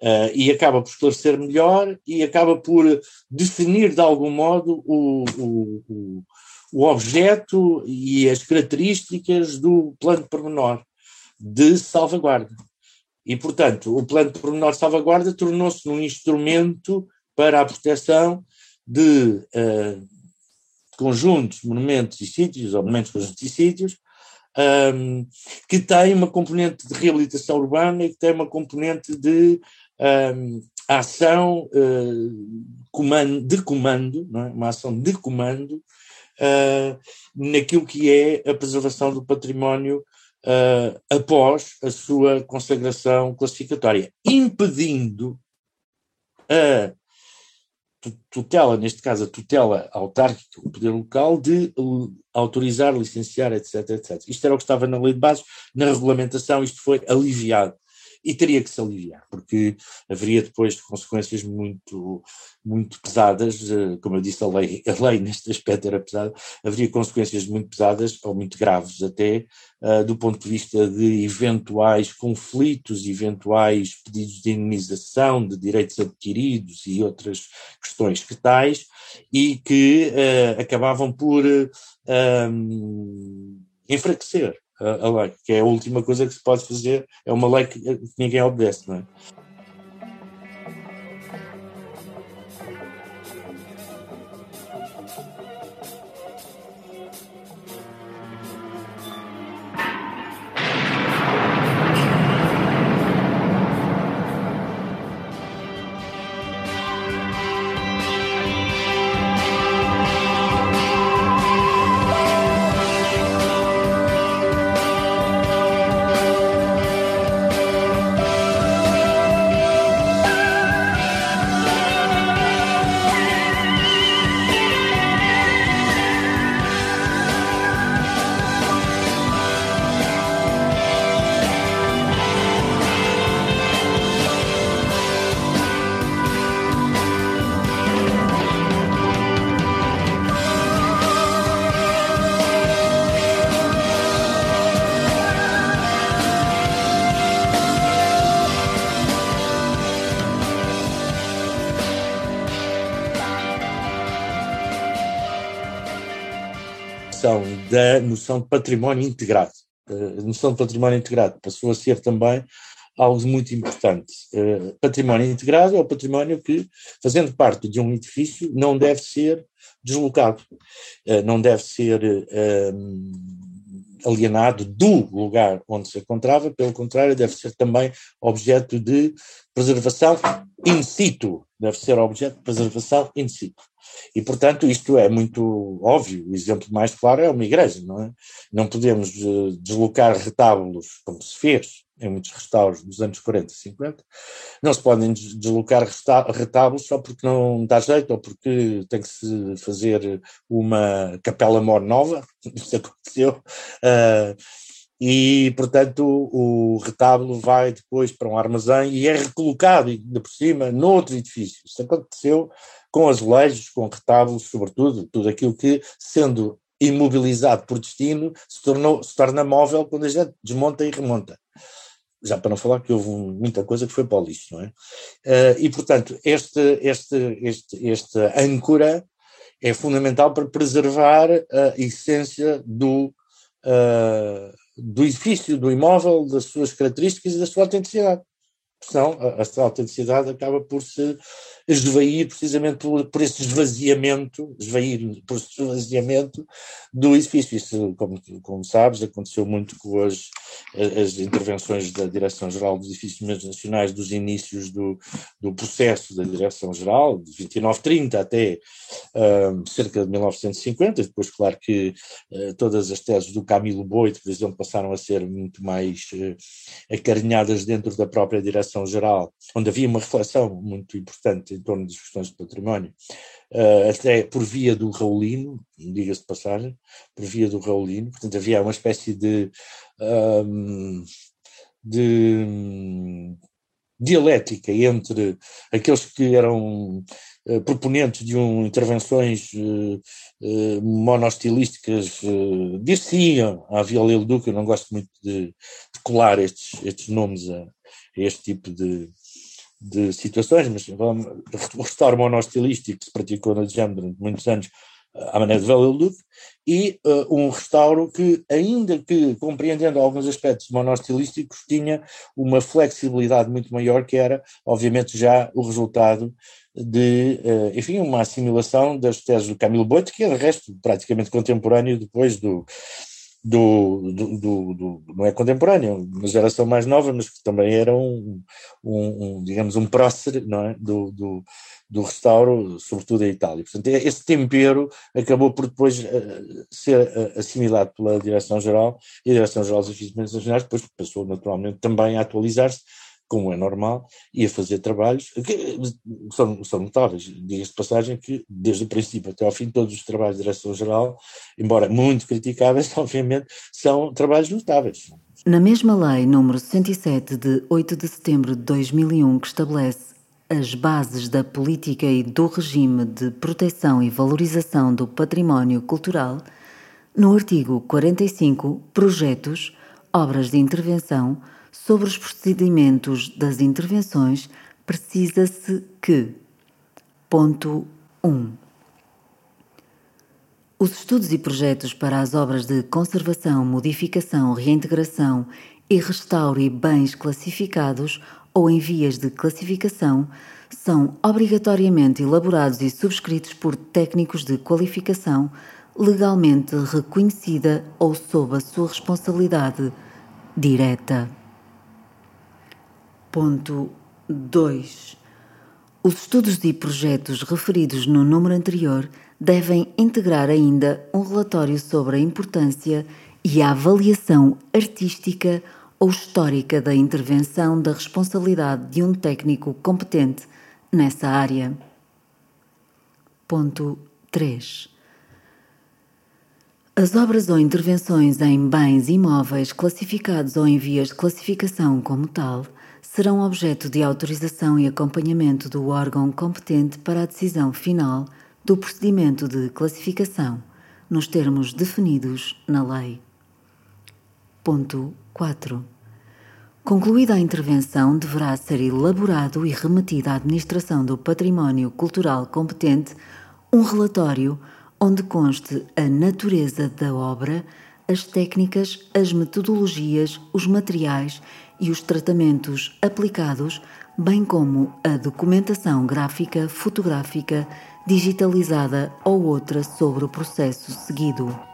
Uh, e acaba por esclarecer melhor e acaba por definir de algum modo o, o, o, o objeto e as características do plano de pormenor de salvaguarda. E, portanto, o plano de pormenor de salvaguarda tornou-se um instrumento para a proteção de uh, conjuntos, monumentos e sítios, ou monumentos, conjuntos e sítios, um, que tem uma componente de reabilitação urbana e que tem uma componente de um, ação uh, comando, de comando, é? uma ação de comando uh, naquilo que é a preservação do património uh, após a sua consagração classificatória, impedindo a tutela, neste caso a tutela autárquica, o poder local, de autorizar, licenciar, etc, etc. Isto era o que estava na lei de base, na regulamentação isto foi aliviado. E teria que se aliviar, porque haveria depois consequências muito, muito pesadas, eh, como eu disse, a lei, a lei neste aspecto era pesada, haveria consequências muito pesadas, ou muito graves até, uh, do ponto de vista de eventuais conflitos, eventuais pedidos de indenização, de direitos adquiridos e outras questões que tais, e que uh, acabavam por uh, um, enfraquecer a, a lei, que é a última coisa que se pode fazer, é uma lei que ninguém obedece, não é? Noção de património integrado. A noção de património integrado passou a ser também algo muito importante. Uh, património integrado é o património que, fazendo parte de um edifício, não deve ser deslocado, uh, não deve ser uh, alienado do lugar onde se encontrava, pelo contrário, deve ser também objeto de preservação in situ, deve ser objeto de preservação in situ. E, portanto, isto é muito óbvio. O exemplo mais claro é uma igreja, não é? Não podemos uh, deslocar retábulos, como se fez em muitos restauros dos anos 40 e 50. Não se podem deslocar retábulos só porque não dá jeito ou porque tem que se fazer uma capela mor nova. Isso aconteceu. Uh, e, portanto, o, retábulo vai depois para um armazém e é recolocado, ainda por cima, noutro edifício. Isso aconteceu com azulejos, com retábulos, sobretudo, tudo aquilo que, sendo imobilizado por destino, se, tornou, se torna móvel quando a gente desmonta e remonta. Já para não falar que houve muita coisa que foi para o lixo, não é? Uh, e, portanto, este, este, este, esta âncora é fundamental para preservar a essência do, uh, do edifício, do imóvel, das suas características e da sua autenticidade. Senão, a, a sua autenticidade acaba por se esvair precisamente por, por esse esvaziamento, esvair por esse esvaziamento do edifício. Isso, como, como sabes, aconteceu muito com as, as intervenções da Direção-Geral dos Edifícios Nacionais dos inícios do, do processo da Direção-Geral, de 2930 até um, cerca de 1950, depois claro que uh, todas as teses do Camilo Boito, por exemplo, passaram a ser muito mais uh, acarinhadas dentro da própria Direção-Geral, onde havia uma reflexão muito importante em torno das questões de património, uh, até por via do Raulino, diga-se de passagem, por via do Raulino, portanto havia uma espécie de, um, de um, dialética entre aqueles que eram uh, proponentes de um, intervenções uh, uh, monostilísticas, uh, dir-se-iam à Viola Duque, eu não gosto muito de, de colar estes, estes nomes a, a este tipo de, de situações, mas vamos, o restauro monostilístico que se praticou na Djam durante muitos anos eh, à maneira de Velilduc, e uh, um restauro que, ainda que compreendendo alguns aspectos monostilísticos, tinha uma flexibilidade muito maior, que era, obviamente, já o resultado de, uh, enfim, uma assimilação das teses do Camilo Boito, que é, de resto, praticamente contemporâneo depois do, do, do, do, do, não é contemporâneo, uma geração mais nova, mas que também era um, um, um digamos, um prócer é? do, do, do restauro, sobretudo em Itália. Portanto, esse tempero acabou por depois uh, ser uh, assimilado pela Direção-Geral e a Direção-Geral dos Serviços Nacionais depois passou naturalmente também a atualizar-se como é normal, e a fazer trabalhos que são, são notáveis. Diga-se de passagem que, desde o princípio até ao fim, todos os trabalhos de direção-geral, embora muito criticáveis, obviamente, são trabalhos notáveis. Na mesma lei número 107 de 8 de setembro de 2001 que estabelece as bases da política e do regime de proteção e valorização do património cultural, no artigo 45, projetos, obras de intervenção, sobre os procedimentos das intervenções, precisa-se que. Ponto 1. Os estudos e projetos para as obras de conservação, modificação, reintegração e restauro e bens classificados ou em vias de classificação são obrigatoriamente elaborados e subscritos por técnicos de qualificação legalmente reconhecida ou sob a sua responsabilidade direta. Ponto 2. Os estudos e projetos referidos no número anterior devem integrar ainda um relatório sobre a importância e a avaliação artística ou histórica da intervenção da responsabilidade de um técnico competente nessa área. Ponto 3. As obras ou intervenções em bens imóveis classificados ou em vias de classificação como tal serão objeto de autorização e acompanhamento do órgão competente para a decisão final do procedimento de classificação, nos termos definidos na lei. Ponto 4. Concluída a intervenção, deverá ser elaborado e remetido à Administração do Património Cultural competente um relatório onde conste a natureza da obra, as técnicas, as metodologias, os materiais e os tratamentos aplicados, bem como a documentação gráfica, fotográfica, digitalizada ou outra sobre o processo seguido.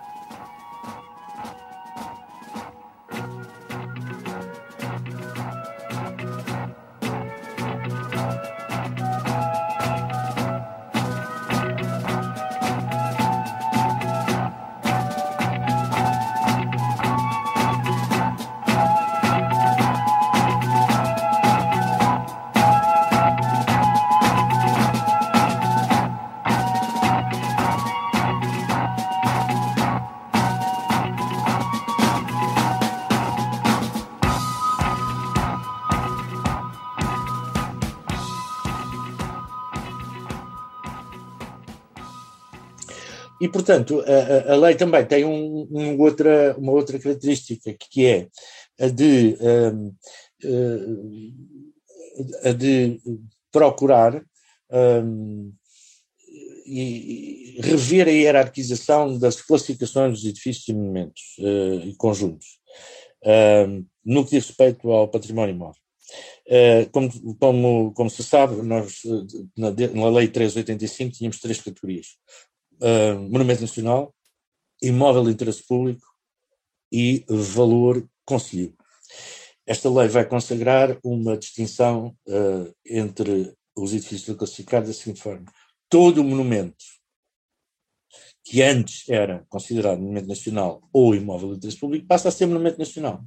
Portanto, a, a, lei também tem um, um outra, uma outra característica, que é a de, um, a de procurar um, e rever a hierarquização das classificações dos edifícios e monumentos uh, e conjuntos, uh, no que diz respeito ao património imóvel. Uh, como, como, como, se sabe, nós, na, na Lei 385 tínhamos três categorias uh, monumento nacional, imóvel de interesse público e valor conselheiro. Esta lei vai consagrar uma distinção uh, entre os edifícios classificados da seguinte forma: todo o monumento que antes era considerado monumento nacional ou imóvel de interesse público passa a ser monumento nacional.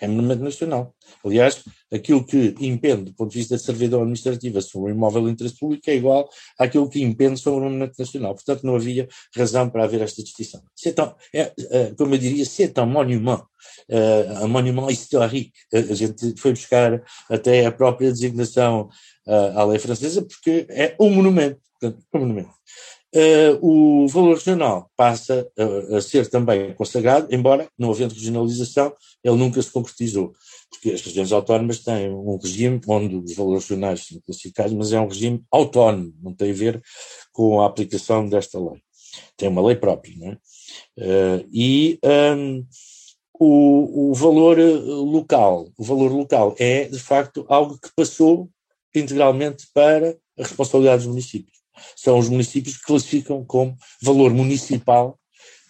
É monumento nacional. Aliás, aquilo que impende, do ponto de vista da servidão administrativa, sobre o imóvel de interesse público é igual àquilo que impende sobre o monumento nacional. Portanto, não havia razão para haver esta distinção. Un, é, é, como eu diria, c'est un monument, é, un monument historique. A gente foi buscar até a própria designação à lei francesa, porque é um monumento. Portanto, um monumento. Uh, o valor regional passa a, a, ser também consagrado, embora, não havendo regionalização, ele nunca se concretizou, porque as regiões autónomas têm um regime onde os valores regionais são classificados, mas é um regime autónomo, não tem a ver com a aplicação desta lei. Tem uma lei própria, não é? Uh, e um, o, o valor local, o valor local é, de facto, algo que passou integralmente para a responsabilidade dos municípios são os municípios que classificam como valor municipal,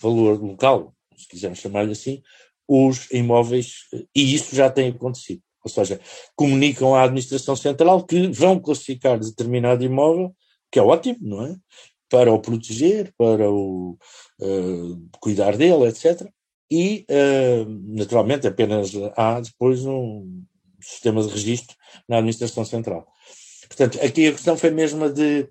valor local, se quisermos chamar-lhe assim, os imóveis, e isso já tem acontecido. Ou seja, comunicam à administração central que vão classificar determinado imóvel, que é ótimo, não é? Para o proteger, para o uh, cuidar dele, etc. E, uh, naturalmente, apenas há depois um sistema de registro na administração central. Portanto, aqui a questão foi mesmo de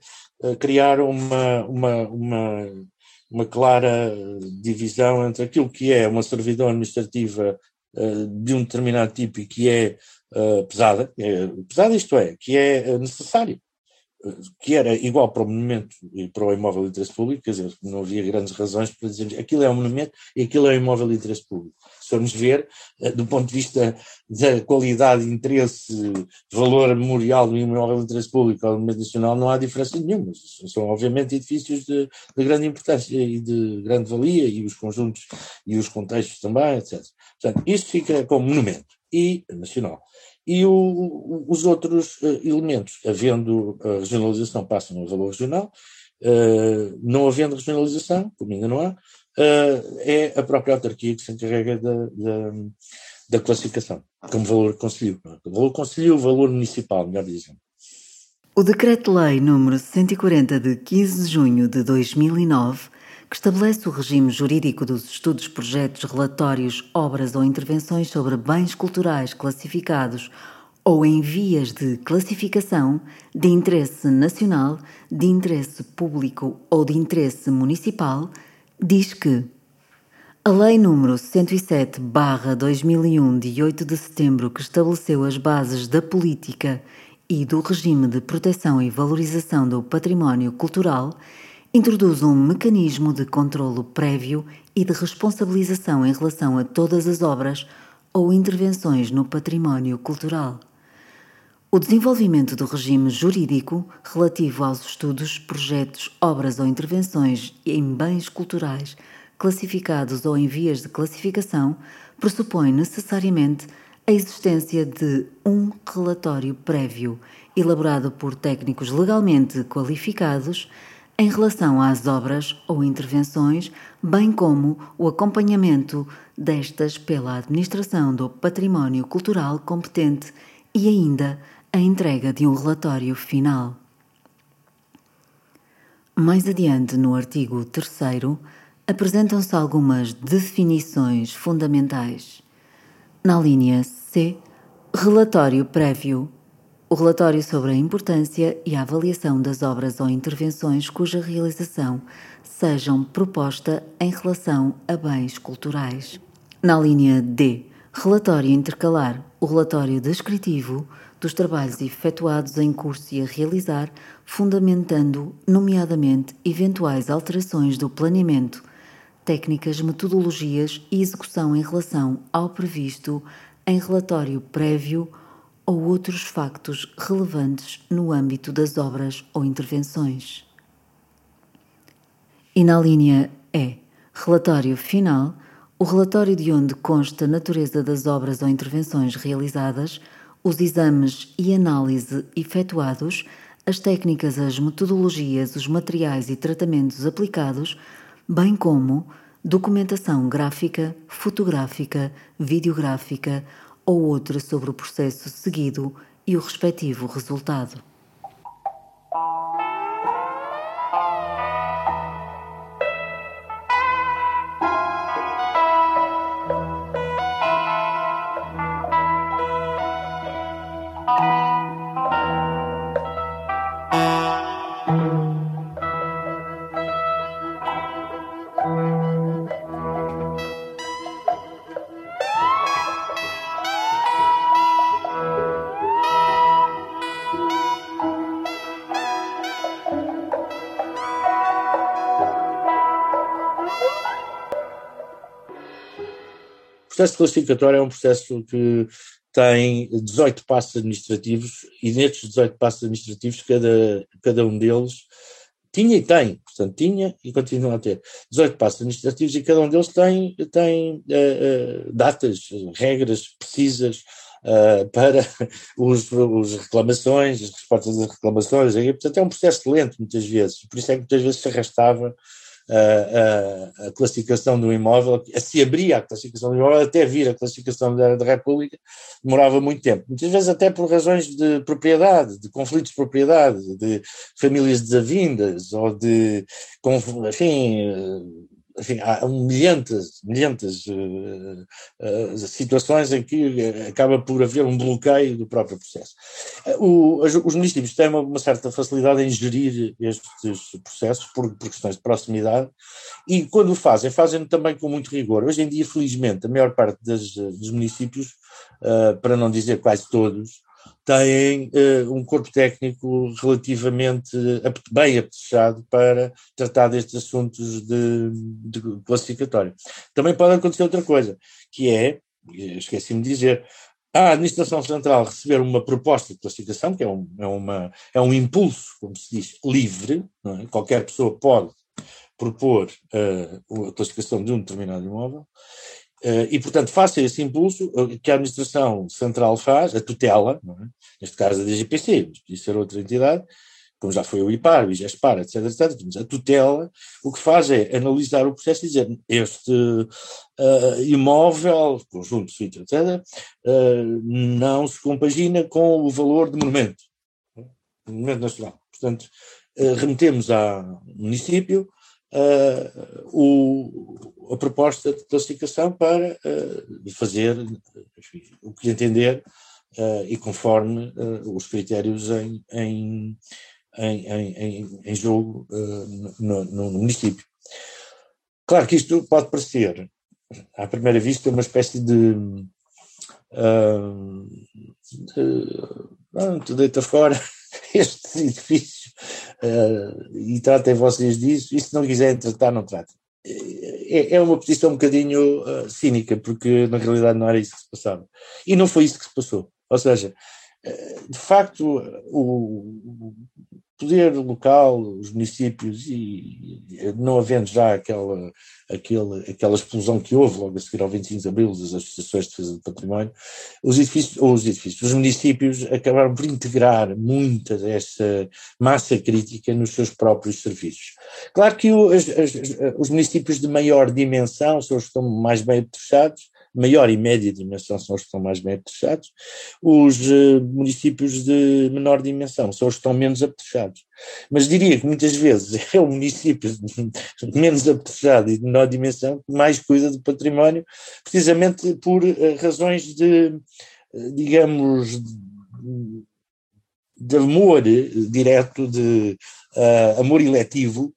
criar uma, uma, uma, uma clara divisão entre aquilo que é uma servidão administrativa uh, de um determinado tipo e que é uh, pesada, é, pesada isto é, que é necessária que era igual para o monumento e para o imóvel de interesse público, quer dizer, não havia grandes razões para dizer aquilo é um monumento e aquilo é um imóvel de interesse público. Formos ver, eh, do ponto de vista da qualidade, interesse, valor memorial do imóvel de interesse público ao monumento nacional, não há diferença nenhuma. São, obviamente, edifícios de, de grande importância e de grande valia, e os conjuntos e os contextos também, etc. Portanto, isto fica como monumento e nacional e o, os outros uh, elementos, havendo a regionalização, passam a valor regional, não havendo regionalização, como ainda não há, é a própria autarquia que se encarrega da, da, da classificação, como valor conselho. É? Valor conselho, valor municipal, melhor dizendo. O Decreto-Lei número 140 de 15 de junho de 2009 que estabelece o regime jurídico dos estudos, projetos, relatórios, obras ou intervenções sobre bens culturais classificados ou em vias de classificação de interesse nacional, de interesse público ou de interesse municipal, diz que a Lei nº 107/2001 de 8 de setembro que estabeleceu as bases da política e do regime de proteção e valorização do património cultural introduz um mecanismo de controlo prévio e de responsabilização em relação a todas as obras ou intervenções no património cultural. O desenvolvimento do regime jurídico relativo aos estudos, projetos, obras ou intervenções em bens culturais classificados ou em vias de classificação pressupõe necessariamente a existência de um relatório prévio, elaborado por técnicos legalmente qualificados em relação às obras ou intervenções, bem como o acompanhamento destas pela administração do património cultural competente e ainda a entrega de um relatório final. Mais adiante, no artigo 3, apresentam-se algumas definições fundamentais. Na linha C, relatório prévio o relatório sobre a importância e a avaliação das obras ou intervenções cuja realização sejam proposta em relação a bens culturais. Na linha D, relatório intercalar, o relatório descritivo dos trabalhos efetuados em curso e a realizar, fundamentando, nomeadamente, eventuais alterações do planeamento, técnicas, metodologias e execução em relação ao previsto em relatório prévio ou outros factos relevantes no âmbito das obras ou intervenções. E na linha E, relatório final, o relatório de onde consta a natureza das obras ou intervenções realizadas, os exames e análise efetuados, as técnicas, as metodologias, os materiais e tratamentos aplicados, bem como documentação gráfica, fotográfica, videográfica ou outra sobre o processo seguido e o respectivo resultado. Processo classificatório é um processo que tem 18 passos administrativos e nestes 18 passos administrativos cada, cada um deles tinha e tem, portanto tinha e continua a ter. 18 passos administrativos e cada um deles tem, tem uh, uh, datas, regras precisas uh, para os, os reclamações, as respostas às reclamações, e, portanto é um processo lento muitas vezes, por isso é que muitas vezes se arrastava a, a, classificação do imóvel, se abria a classificação do imóvel até vir a classificação da, da República, demorava muito tempo. Muitas vezes até por razões de propriedade, de conflitos de propriedade, de famílias desavindas ou de, enfim, enfim, há milhentas, milhentas uh, uh, situações em que acaba por haver um bloqueio do próprio processo. O, os municípios têm uma, uma, certa facilidade em gerir estes processos por, por, questões de proximidade e quando o fazem, fazem também com muito rigor. Hoje em dia, felizmente, a maior parte das, dos municípios, uh, para não dizer quase todos, têm uh, um corpo técnico relativamente bem apetrechado para tratar destes assuntos de, de classificatório. Também pode acontecer outra coisa, que é, esqueci-me de dizer, a administração central receber uma proposta de classificação, que é um, é uma, é um impulso, como se diz, livre, é? qualquer pessoa pode propor uh, a classificação de um determinado imóvel, e, portanto, face a esse impulso eh, que a administração central faz, a tutela, é? neste caso a DGPC, mas podia ser outra entidade, como já foi o IPAR, o IGESPAR, etc, etc, mas a tutela, o que faz é analisar o processo e dizer este uh, imóvel, conjunto, sítio, etc, uh, não se compagina com o valor de monumento, monumento nacional. Portanto, remetemos ao município uh, o, a proposta de classificação para uh, fazer enfim, o que entender uh, e conforme os critérios em, em, em, em, jogo no, no, município. Claro que isto pode parecer, à primeira vista, uma espécie de. Uh, de, deita fora este edifício uh, e tratem vocês disso, e se não quiserem tratar, não tratem. É, é uma posição um bocadinho uh, cínica, porque na realidade não era isso que se passava. E não foi isso que se passou. Ou seja, de facto, o, poder local, os municípios, e não havendo já aquela, aquela, aquela explosão que houve logo a seguir ao 25 de Abril das associações de defesa do património, os edifícios, ou os edifícios, os municípios acabaram por integrar muita dessa massa crítica nos seus próprios serviços. Claro que os municípios de maior dimensão são os que estão mais bem fechados, maior e média dimensão são os que estão mais bem apetrechados, os uh, municípios de menor dimensão são os que estão menos apetrechados. Mas diria que muitas vezes é o município menos apetrechado e de menor dimensão que mais cuida do património, precisamente por uh, razões de, uh, digamos, de amor direto, de amor eletivo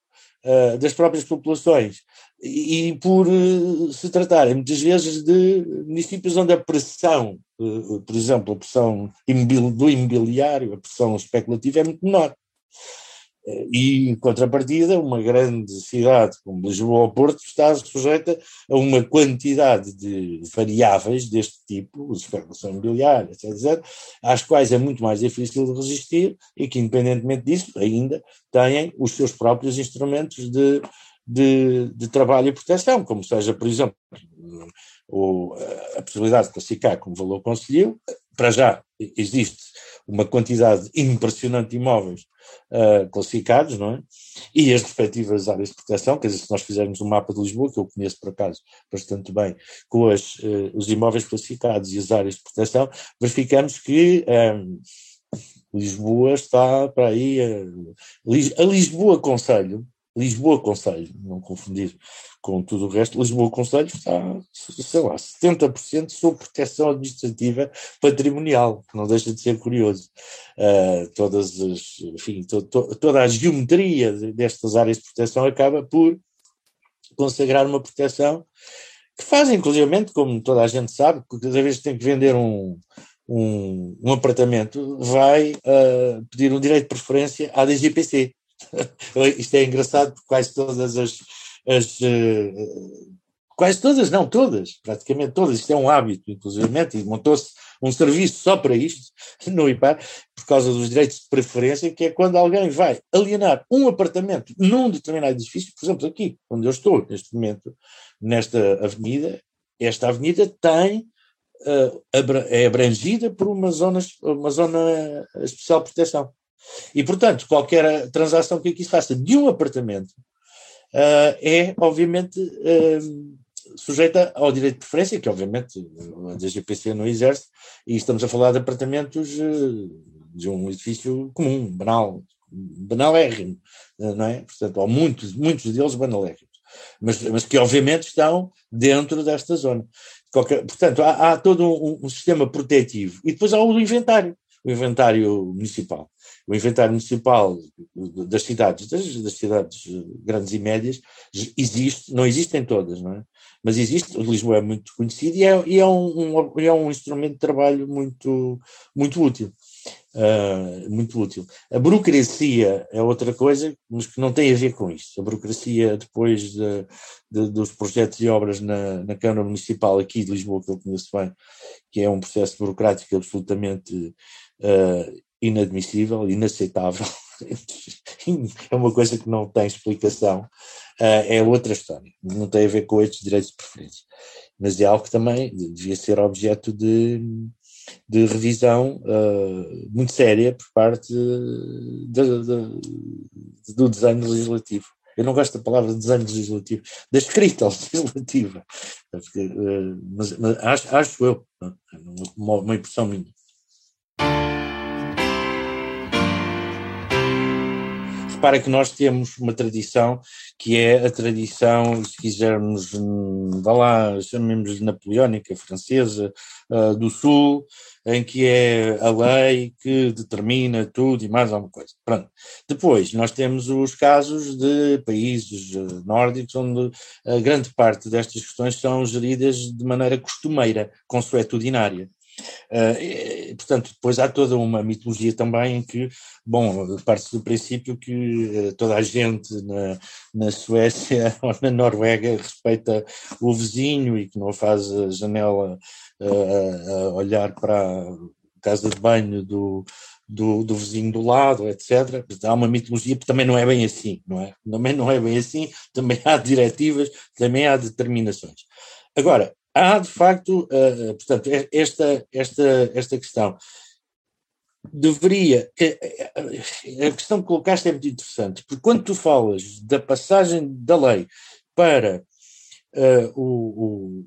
das próprias populações e por uh, se tratarem muitas vezes de municípios onde a pressão, uh, por exemplo, a pressão do imobiliário, a pressão especulativa é muito menor. Uh, e, em contrapartida, uma grande cidade como Lisboa ou Porto está sujeita a uma quantidade de variáveis deste tipo, especulação imobiliária, etc., etc., às quais é muito mais difícil de resistir e que, independentemente disso, ainda têm os seus próprios instrumentos de de, de trabalho e proteção, como seja, por exemplo, o, a possibilidade de classificar como valor conselheiro, para já existe uma quantidade impressionante de imóveis uh, classificados, não é? E as respectivas áreas de proteção, quer dizer, se nós fizermos um mapa de Lisboa, que eu conheço por acaso bastante bem, com as, uh, os imóveis classificados e as áreas de proteção, verificamos que um, ah, Lisboa está para aí, a, a Lisboa Conselho, Lisboa Conselho, não confundir com tudo o resto, Lisboa Conselho está, sei lá, 70% sob proteção administrativa patrimonial, que não deixa de ser curioso. Uh, todas as, enfim, to, to, toda a geometria destas áreas de proteção acaba por consagrar uma proteção que faz, inclusivamente, como toda a gente sabe, que cada vez que tem que vender um, um, um apartamento, vai uh, pedir um direito de preferência à DGPC. Isto é engraçado porque quase todas as, as uh, quase todas, não todas, praticamente todas, isto é um hábito, inclusive, e montou-se um serviço só para isto no IPAR, por causa dos direitos de preferência, que é quando alguém vai alienar um apartamento num determinado edifício, por exemplo, aqui, onde eu estou neste momento, nesta avenida, esta avenida tem, uh, é abrangida por uma zona, uma zona especial de proteção. E, portanto, qualquer transação que aqui se faça de um apartamento uh, é, obviamente, uh, sujeita ao direito de preferência, que, obviamente, a DGPC não exerce, e estamos a falar de apartamentos uh, de um edifício comum, banal, banalérrimo, não é? Portanto, há muitos, muitos deles banalérrimos. mas, mas que obviamente estão dentro desta zona. Qualquer, portanto, há, há todo um, um, sistema protetivo. E depois há o inventário, o inventário municipal. O inventário municipal das cidades, das, das cidades grandes e médias, existe, não existem todas, não é? Mas existe, Lisboa é muito conhecido e é, e é, um, um, é um instrumento de trabalho muito, muito útil. Uh, muito útil. A burocracia é outra coisa, mas que não tem a ver com isso. A burocracia, depois de, de, dos projetos e obras na, na, Câmara Municipal aqui de Lisboa, que eu conheço bem, que é um processo burocrático absolutamente uh, inadmissível, inaceitável, é uma coisa que não tem explicação, uh, é outra história. Não tem a ver com estes direitos de preferência. Mas é algo que também devia ser objeto de de revisão uh, muito séria por parte de, de, do desenho legislativo. Eu não gosto da palavra desenho legislativo, da escrita legislativa, Porque, uh, mas, mas, acho, acho eu, é? uma, uma impressão minha. Repara que nós temos uma tradição que é a tradição, se quisermos, hum, vá lá, chamemos napoleónica, francesa, uh, do Sul, em que é a lei que determina tudo e mais alguma coisa. Pronto. Depois, nós temos os casos de países ah, nórdicos onde a grande parte destas questões são geridas de maneira costumeira, consuetudinária. Uh, portanto, depois há toda uma mitologia também em que, bom, parte do princípio que uh, toda a gente na, na Suécia ou na Noruega respeita o vizinho e que não faz a janela uh, a olhar para a casa de banho do, do, do, vizinho do lado, etc. Há uma mitologia que também não é bem assim, não é? Também não é bem assim, também há diretivas, também há determinações. Agora, há de facto, uh, portanto, esta, esta, esta questão deveria. A questão que colocaste é muito interessante, porque quando tu falas da passagem da lei para uh, o, o,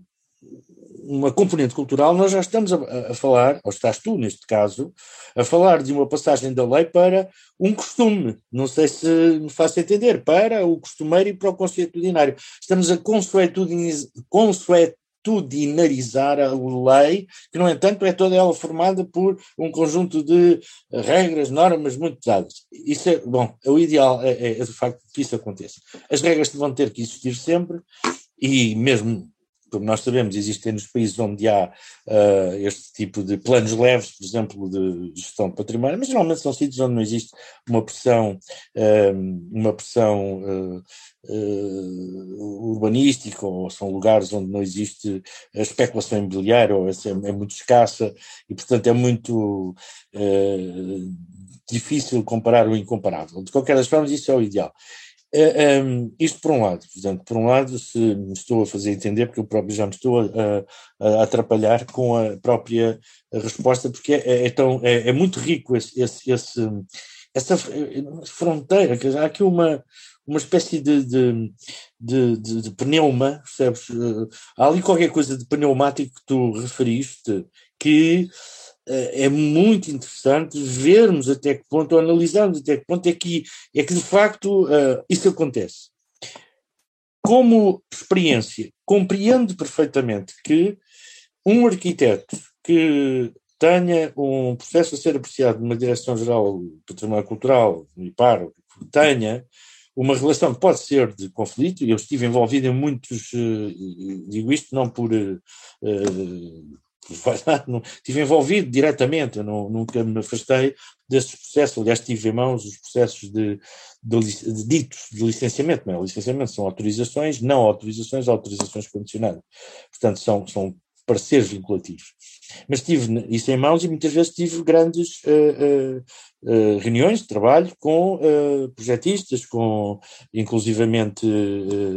uma componente cultural, nós já estamos a, a, falar, ou estás tu neste caso, a falar de uma passagem da lei para um costume. Não sei se me faço entender, para o costumeiro e para o consuetudinário. Estamos a consuetudinizar consuetudinarizar a lei, que, no entanto, é toda ela formada por um conjunto de regras, normas muito pesadas. Isso é, bom, o ideal é, é, é de facto que isso aconteça. As regras vão ter que existir sempre, e mesmo como nós sabemos, existem nos países onde há uh, este tipo de planos leves, por exemplo, de gestão de património, mas geralmente são sítios onde não existe uma pressão, uh, uma pressão uh, urbanística, ou são lugares onde não existe a especulação imobiliária, ou é, é muito escassa, e portanto é muito difícil comparar o incomparável. De qualquer das formas, isso é o ideal. É, isto por um lado, portanto, por um lado, se me estou a fazer entender, porque eu próprio já me estou a, a atrapalhar com a própria resposta, porque é, é, tão, é, é muito rico esse, esse, esse, essa fronteira, que há aqui uma, uma espécie de, de, de, de, de pneuma, percebes? Eh, há ali qualquer coisa de pneumático que tu referiste, que eh, é muito interessante vermos até que ponto, ou analisarmos até que ponto é que, é que de facto uh, isso acontece. Como experiência, compreendo perfeitamente que um arquiteto que tenha um processo a ser apreciado numa Direção-Geral do Património Cultural, no IPAR, tenha uma relação que pode ser de conflito, eu estive envolvido em muitos, uh, digo isto não por uh, estive envolvido diretamente, não, nunca me afastei desses processos, aliás tive em mãos os processos de, de, de ditos de licenciamento, não é? licenciamento são autorizações, não autorizações, autorizações condicionadas, portanto são, são pareceres vinculativos. Mas tive isso em mãos e muitas vezes tive grandes uh, uh, uh, reuniões de trabalho com projetistas, com inclusivamente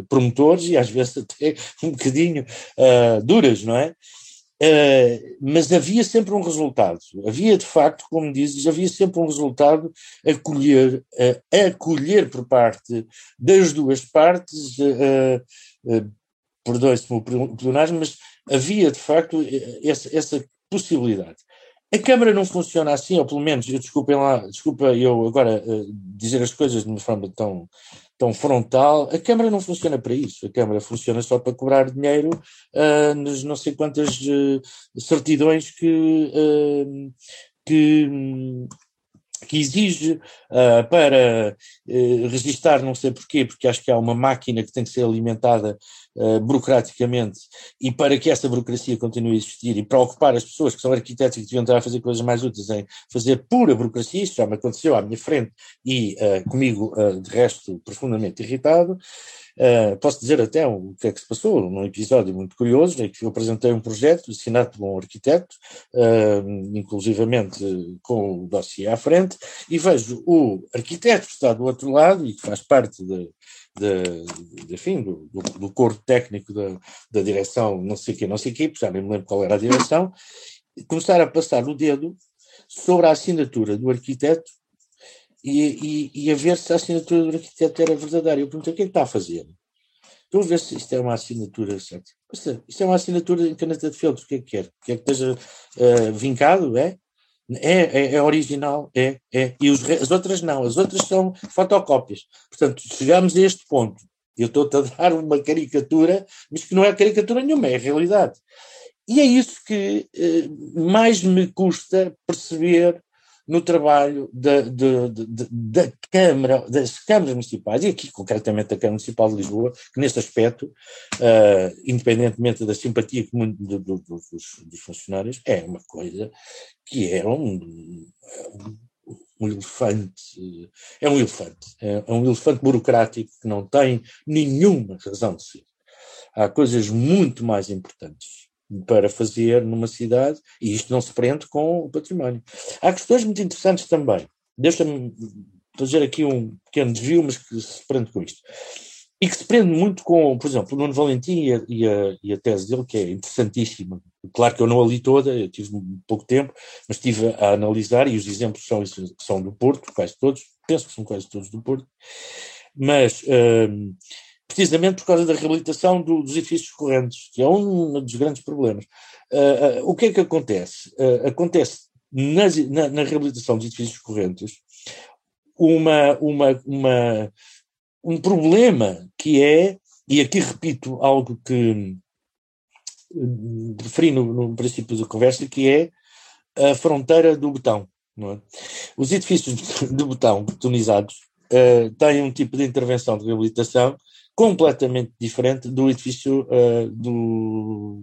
promotores e às vezes até um bocadinho duras, não é? Uh, mas havia sempre um resultado. Havia, de facto, como dizes, havia sempre um resultado a colher, uh, a colher por parte das duas partes, uh, uh, perdoe-se o pleonasmo, mas havia, de facto, essa, essa, possibilidade. A Câmara não funciona assim, ou pelo menos, eu desculpem lá, desculpa eu agora dizer as coisas de uma forma tão tão frontal. A Câmara não funciona para isso. A Câmara funciona só para cobrar dinheiro uh, nas não sei quantas uh, certidões que, uh, que, que exige uh, para uh, registar, não sei porquê, porque acho que há uma máquina que tem que ser alimentada uh, burocraticamente e para que essa burocracia continue a existir e para ocupar as pessoas que são arquitetos e que deviam estar a fazer coisas mais úteis em fazer pura burocracia, isso já me aconteceu à minha frente e comigo, de resto, profundamente irritado. Uh, posso dizer até o que é que se passou num episódio muito curioso, em que eu apresentei um projeto assinado por um arquiteto, uh, inclusivamente com o dossiê à frente, e vejo o arquiteto que está do outro lado e que faz parte de, de, enfim, do, do, do corpo técnico da, da direção, não sei o que, não sei o que, já nem me lembro qual era a direção, começar a passar o dedo sobre a assinatura do arquiteto e, e, e, a ver se a assinatura do arquiteto era verdadeira. Eu perguntei, o que é que está a fazer? Estou a ver se isto é uma assinatura certa. Isto é uma assinatura em caneta de feltro, o que é que quer? Quer que esteja uh, vincado, é? É, é, é, original, é, é. E os, as outras não, as outras são fotocópias. Portanto, chegamos a este ponto. Eu estou-te a dar uma caricatura, mas que não é caricatura nenhuma, é realidade. E é isso que eh, mais me custa perceber no trabalho da, da Câmara, das câmaras municipais, e aqui concretamente da Câmara Municipal de Lisboa, que neste aspecto, uh, independentemente da simpatia comum do, do, dos, dos, funcionários, é uma coisa que é um, um elefante, é um elefante, é um elefante burocrático que não tem nenhuma razão de ser. Há coisas muito mais importantes para fazer numa cidade, e isto não se prende com o património. Há questões muito interessantes também. Deixa-me fazer aqui um pequeno desvio, mas que se prende com isto. E que se prende muito com, por exemplo, o Nuno Valentim e a, e a, e a tese dele, que é interessantíssima. Claro que eu não a li toda, eu tive pouco tempo, mas estive a analisar, e os exemplos são, são do Porto, quase todos, penso que são quase todos do Porto, mas. Hum, precisamente por causa da reabilitação do, dos edifícios correntes, que é um dos grandes problemas. Uh, uh, o que é que acontece? Uh, acontece nas, na, na, reabilitação dos edifícios correntes uma, uma, uma, um problema que é, e aqui repito algo que referi no, no princípio da conversa, que é a fronteira do botão. É? Os edifícios de botão betonizados têm um tipo de intervenção de reabilitação completamente diferente do edifício uh, do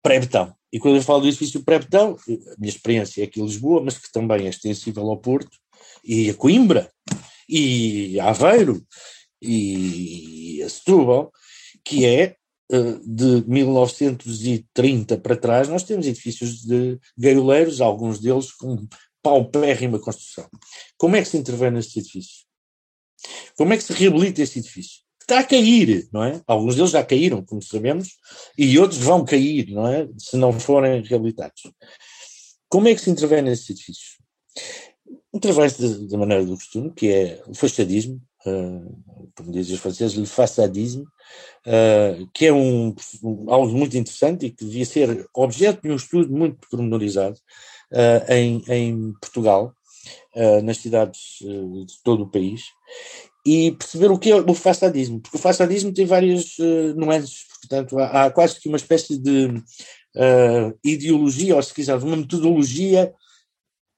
pré-betão. E quando eu falo do edifício pré-betão, a minha experiência é aqui em Lisboa, mas que também é extensível ao Porto, e a Coimbra, e a Aveiro, e a Setúbal, que é uh, de 1930 para trás, nós temos edifícios de gaioleiros, alguns deles com paupérrima construção. Como é que se intervém nestes edifícios? Como é que se reabilita esse edifício? Está a cair, não é? Alguns deles já caíram, como sabemos, e outros vão cair, não é? Se não forem reabilitados. Como é que se intervém nesse edifício? Intervém-se da maneira do costume, que é o fachadismo, uh, como dizem os franceses, o façadismo, uh, que é um, um, algo muito interessante e que devia ser objeto de um estudo muito pormenorizado uh, em, em Portugal, uh, nas cidades uh, de todo o país e perceber o que é o façadismo, porque o façadismo tem várias uh, nuances, portanto há, há, quase que uma espécie de uh, ideologia, ou se quiser, uma metodologia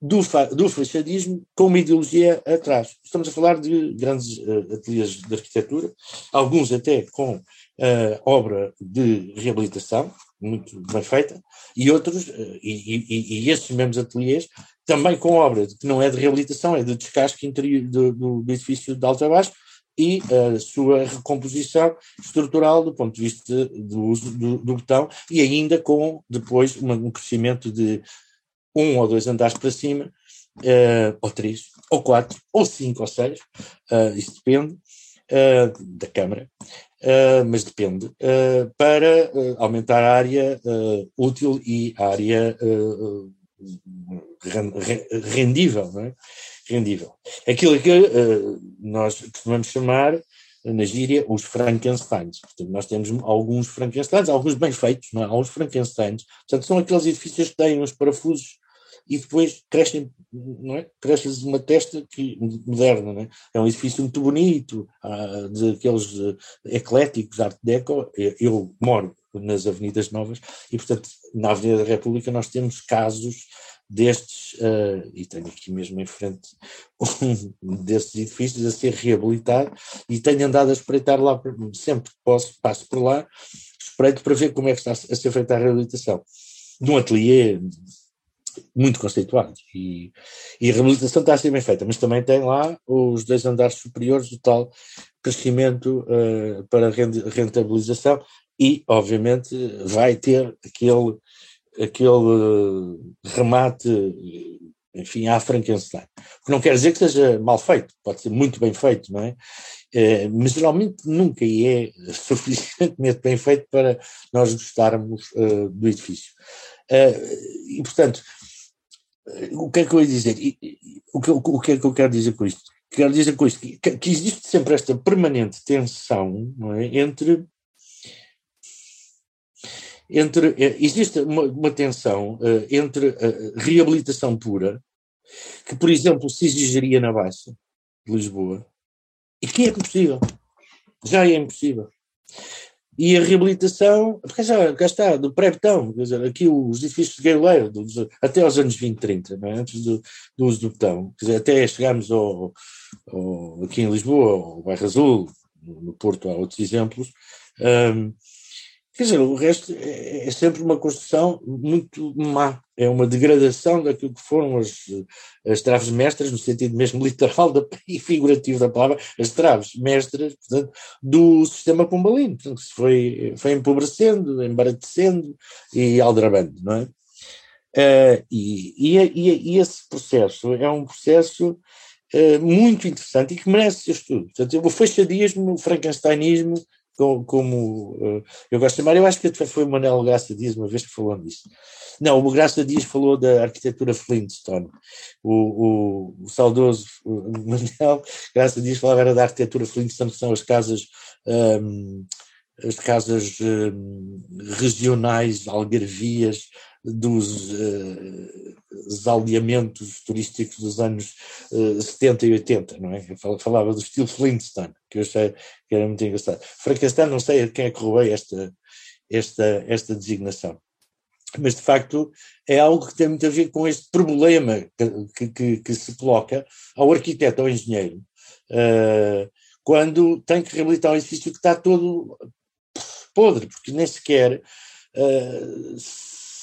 do, fa do fachadismo com uma ideologia atrás. Estamos a falar de grandes uh, ateliês de arquitetura, alguns até com obra de reabilitação, muito bem feita, e outros, e, e, e esses mesmos ateliês também com obra que não é de reabilitação, é de descasque interior do, do, edifício de alto a baixo e a sua recomposição estrutural do ponto de vista do uso do, do botão e ainda com depois um crescimento de um ou dois andares para cima, uh, ou três, ou quatro, ou cinco, ou seis, uh, isso depende uh, da Câmara, mas depende, para aumentar a área útil e a área rendível, é? Rendível. Aquilo que uh, nós costumamos chamar na gíria os Frankensteins. Portanto, nós temos alguns Frankensteins, alguns bem feitos, não é? alguns Frankensteins. Portanto, são aqueles edifícios que têm uns parafusos e depois crescem, não é? Cresce uma testa que, moderna, não é? É um edifício muito bonito, ah, daqueles uh, ecléticos, arte deco. Eu moro nas Avenidas Novas e, portanto, na Avenida da República nós temos casos destes, uh, e tenho aqui mesmo em frente um destes edifícios a ser reabilitado e tenho andado a espreitar lá, sempre que posso, passo por lá, espreito para ver como é que está a ser feita a reabilitação. Num ateliê muito conceituado e, e, a reabilitação está a ser bem feita, mas também tem lá os dois andares superiores do tal crescimento uh, para rentabilização e, obviamente, vai ter aquele aquele remate, enfim, à Frankenstein. O que não quer dizer que seja mal feito, pode ser muito bem feito, não é? é mas geralmente nunca é suficientemente bem feito para nós gostarmos uh, do edifício. Uh, e, portanto, o que é que eu ia dizer? O que, o que é que eu quero dizer com isto? Quero dizer com isto que, que existe sempre esta permanente tensão é, entre entre eh, existe uma, uma tensão uh, entre a reabilitação pura, que, por exemplo, se exigiria na Baixa de Lisboa, e que é impossível. Já é impossível. E a reabilitação, porque já, cá está, do pré-betão, aqui os edifícios de Galeiro, até aos anos 20, 30, é? antes do, do, uso do betão, dizer, até chegarmos ao, ao, aqui em Lisboa, ao Bairro Azul, no Porto há outros exemplos, um, Quer dizer, o resto é, é, sempre uma construção muito má, é uma degradação daquilo que foram as, as traves mestras, no sentido mesmo literal da, e figurativo da palavra, as traves mestras, portanto, do sistema pombalino, portanto, se foi, foi empobrecendo, embaratecendo e aldrabando, não é? Uh, e, e, e, esse processo é um processo uh, muito interessante e que merece ser estudo. Portanto, o fechadismo, o frankensteinismo, como, como uh, eu gosto de chamar, eu acho que foi o Manuel Graça Dias uma vez que falou nisso. Não, o Graça Dias falou da arquitetura Flintstone. O, o, o saudoso Manuel Graça Dias falava era da arquitetura Flintstone, que são as casas um, as casas um, regionais, algarvias, dos uh, turísticos dos anos uh, 70 e 80, não é? Eu falava do estilo Flintstone, que eu achei que era muito engraçado. Frankenstein, não sei a quem é que roubei esta, esta, esta designação. Mas, de facto, é algo que tem muito a ver com este problema que, que, que se coloca ao arquiteto, ao engenheiro, uh, quando tem que reabilitar um edifício que está todo podre, porque nem sequer uh,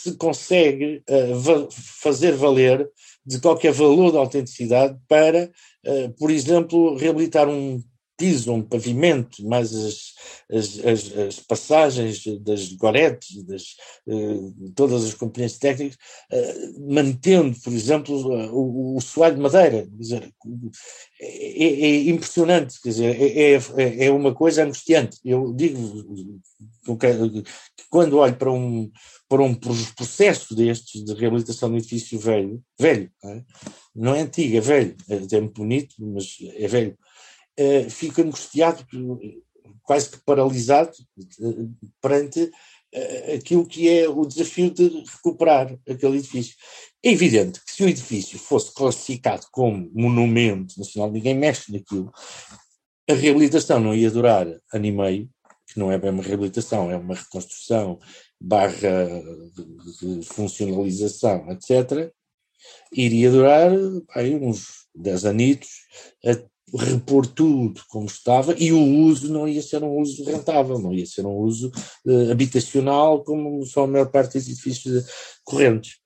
se consegue uh, fazer valer de qualquer valor de autenticidade para, uh, por exemplo, reabilitar um piso, um pavimento, mais as, as, as, as passagens das goretes, das, uh, todas as componentes técnicas, mantendo, por exemplo, o, o soalho de madeira. Dizer, é, é, impressionante, quer dizer, é, é, é uma coisa angustiante. Eu digo que quando olho para um, para um processo destes de reabilitação do edifício velho, velho, não é, não é antigo, é velho, é, é muito bonito, mas é velho, uh, fico angustiado, quase que paralisado perante uh, aquilo que é o desafio de recuperar aquele edifício. É evidente que se o edifício fosse classificado como monumento nacional, ninguém mexe naquilo, a reabilitação não ia durar ano e meio, que não é bem uma reabilitação, é uma reconstrução, barra funcionalização, etc., iria durar aí, uns 10 anitos repor tudo como estava e o uso não ia ser um uso rentável, não ia ser um uso uh, habitacional como são a maior parte dos edifícios correntes.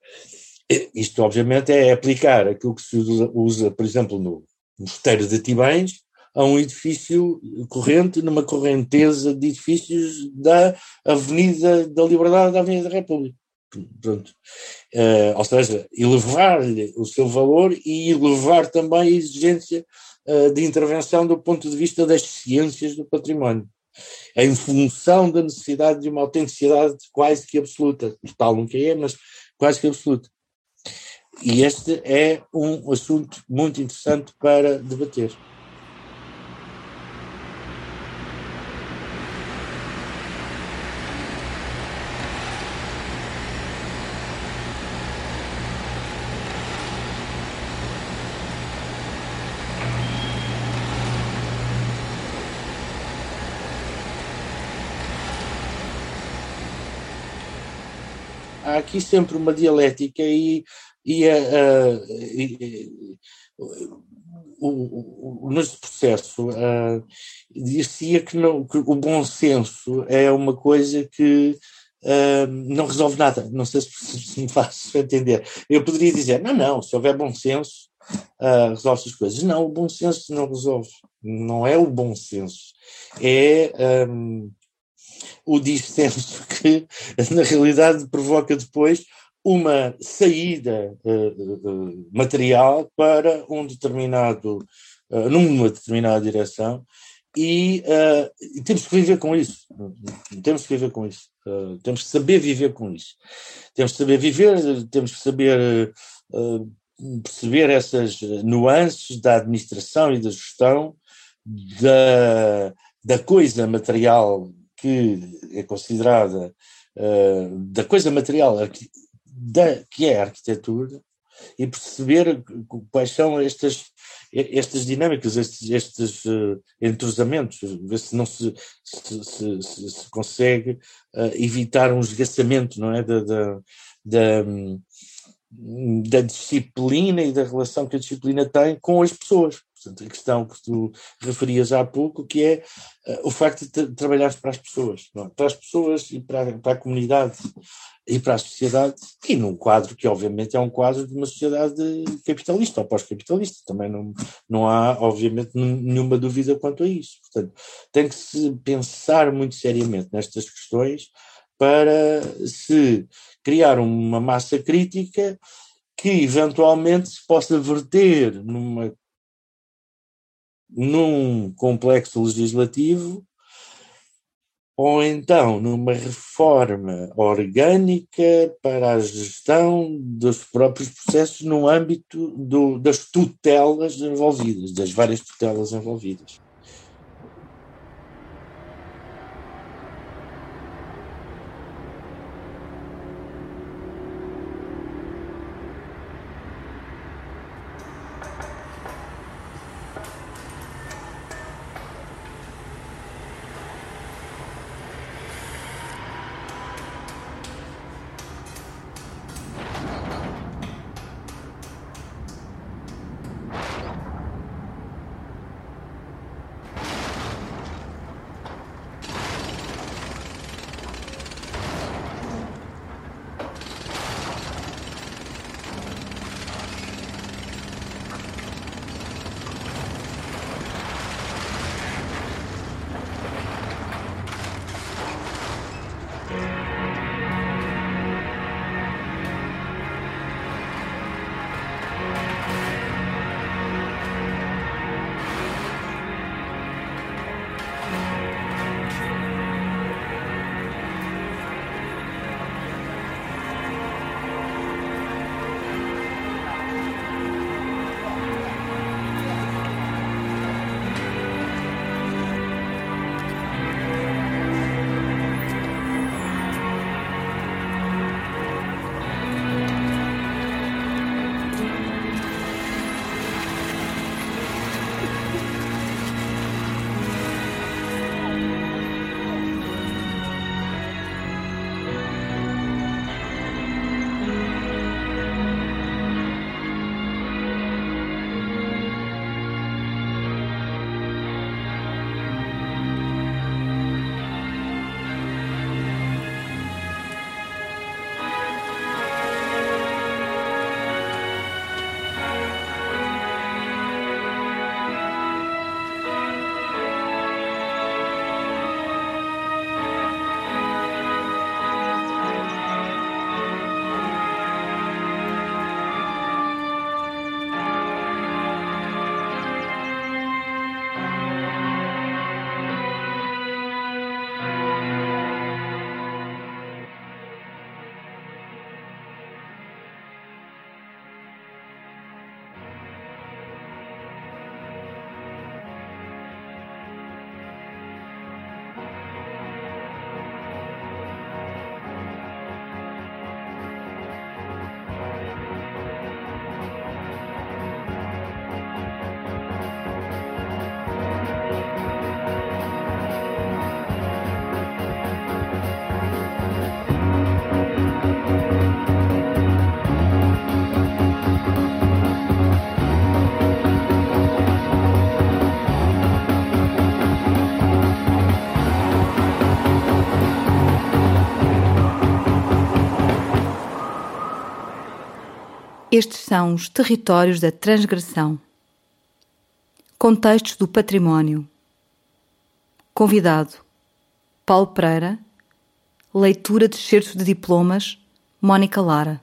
Isto, obviamente, é aplicar aquilo que se usa, por exemplo, no Mosteiro de Tibães, a um edifício corrente, numa correnteza de edifícios da Avenida da Liberdade da Avenida da República. Pronto. Uh, ou seja, elevar-lhe o seu valor e elevar também a exigência de intervenção do ponto de vista das ciências do património, em função da necessidade de uma autenticidade quase que absoluta. Tal nunca é, mas quase que absoluta. E este é um assunto muito interessante para debater. Aqui sempre uma dialética e, e, a, a, e o, o, processo dizia que, que o bom senso é uma coisa que uh, não resolve nada. Não sei se, se me faço entender. Eu poderia dizer, não, não, se houver bom senso, uh, resolve as coisas. Não, o bom senso não resolve. Não é o bom senso. É um, o dissenso que, na realidade, provoca depois uma saída uh, uh, material para um determinado, uh, numa determinada direção, e, e, temos que viver com isso. Temos que viver com isso. temos que saber viver com isso. Temos que saber viver, temos que saber perceber essas nuances da administração e da gestão da, da coisa material que é considerada da coisa material da, que é a arquitetura e perceber quais são estas, estas dinâmicas, estes, estes uh, entrosamentos, ver se não se, se, se, se consegue uh, evitar um esgaçamento não é? da, da, da, da, disciplina e da relação que a disciplina tem com as pessoas. Portanto, a questão que tu referias há pouco, que é uh, o facto de trabalhar para as pessoas, é? para as pessoas e para, para a comunidade e para a sociedade, e num quadro que obviamente é um quadro de uma sociedade capitalista ou pós-capitalista, também não, não há obviamente nenhuma dúvida quanto a isso. Portanto, tem que se pensar muito seriamente nestas questões para se criar uma massa crítica que eventualmente se possa verter numa num complexo legislativo ou então numa reforma orgânica para a gestão dos próprios processos no âmbito do, das tutelas envolvidas, das várias tutelas envolvidas. São os territórios da transgressão. Contextos do património. Convidado: Paulo Pereira. Leitura de excertos de diplomas: Mónica Lara.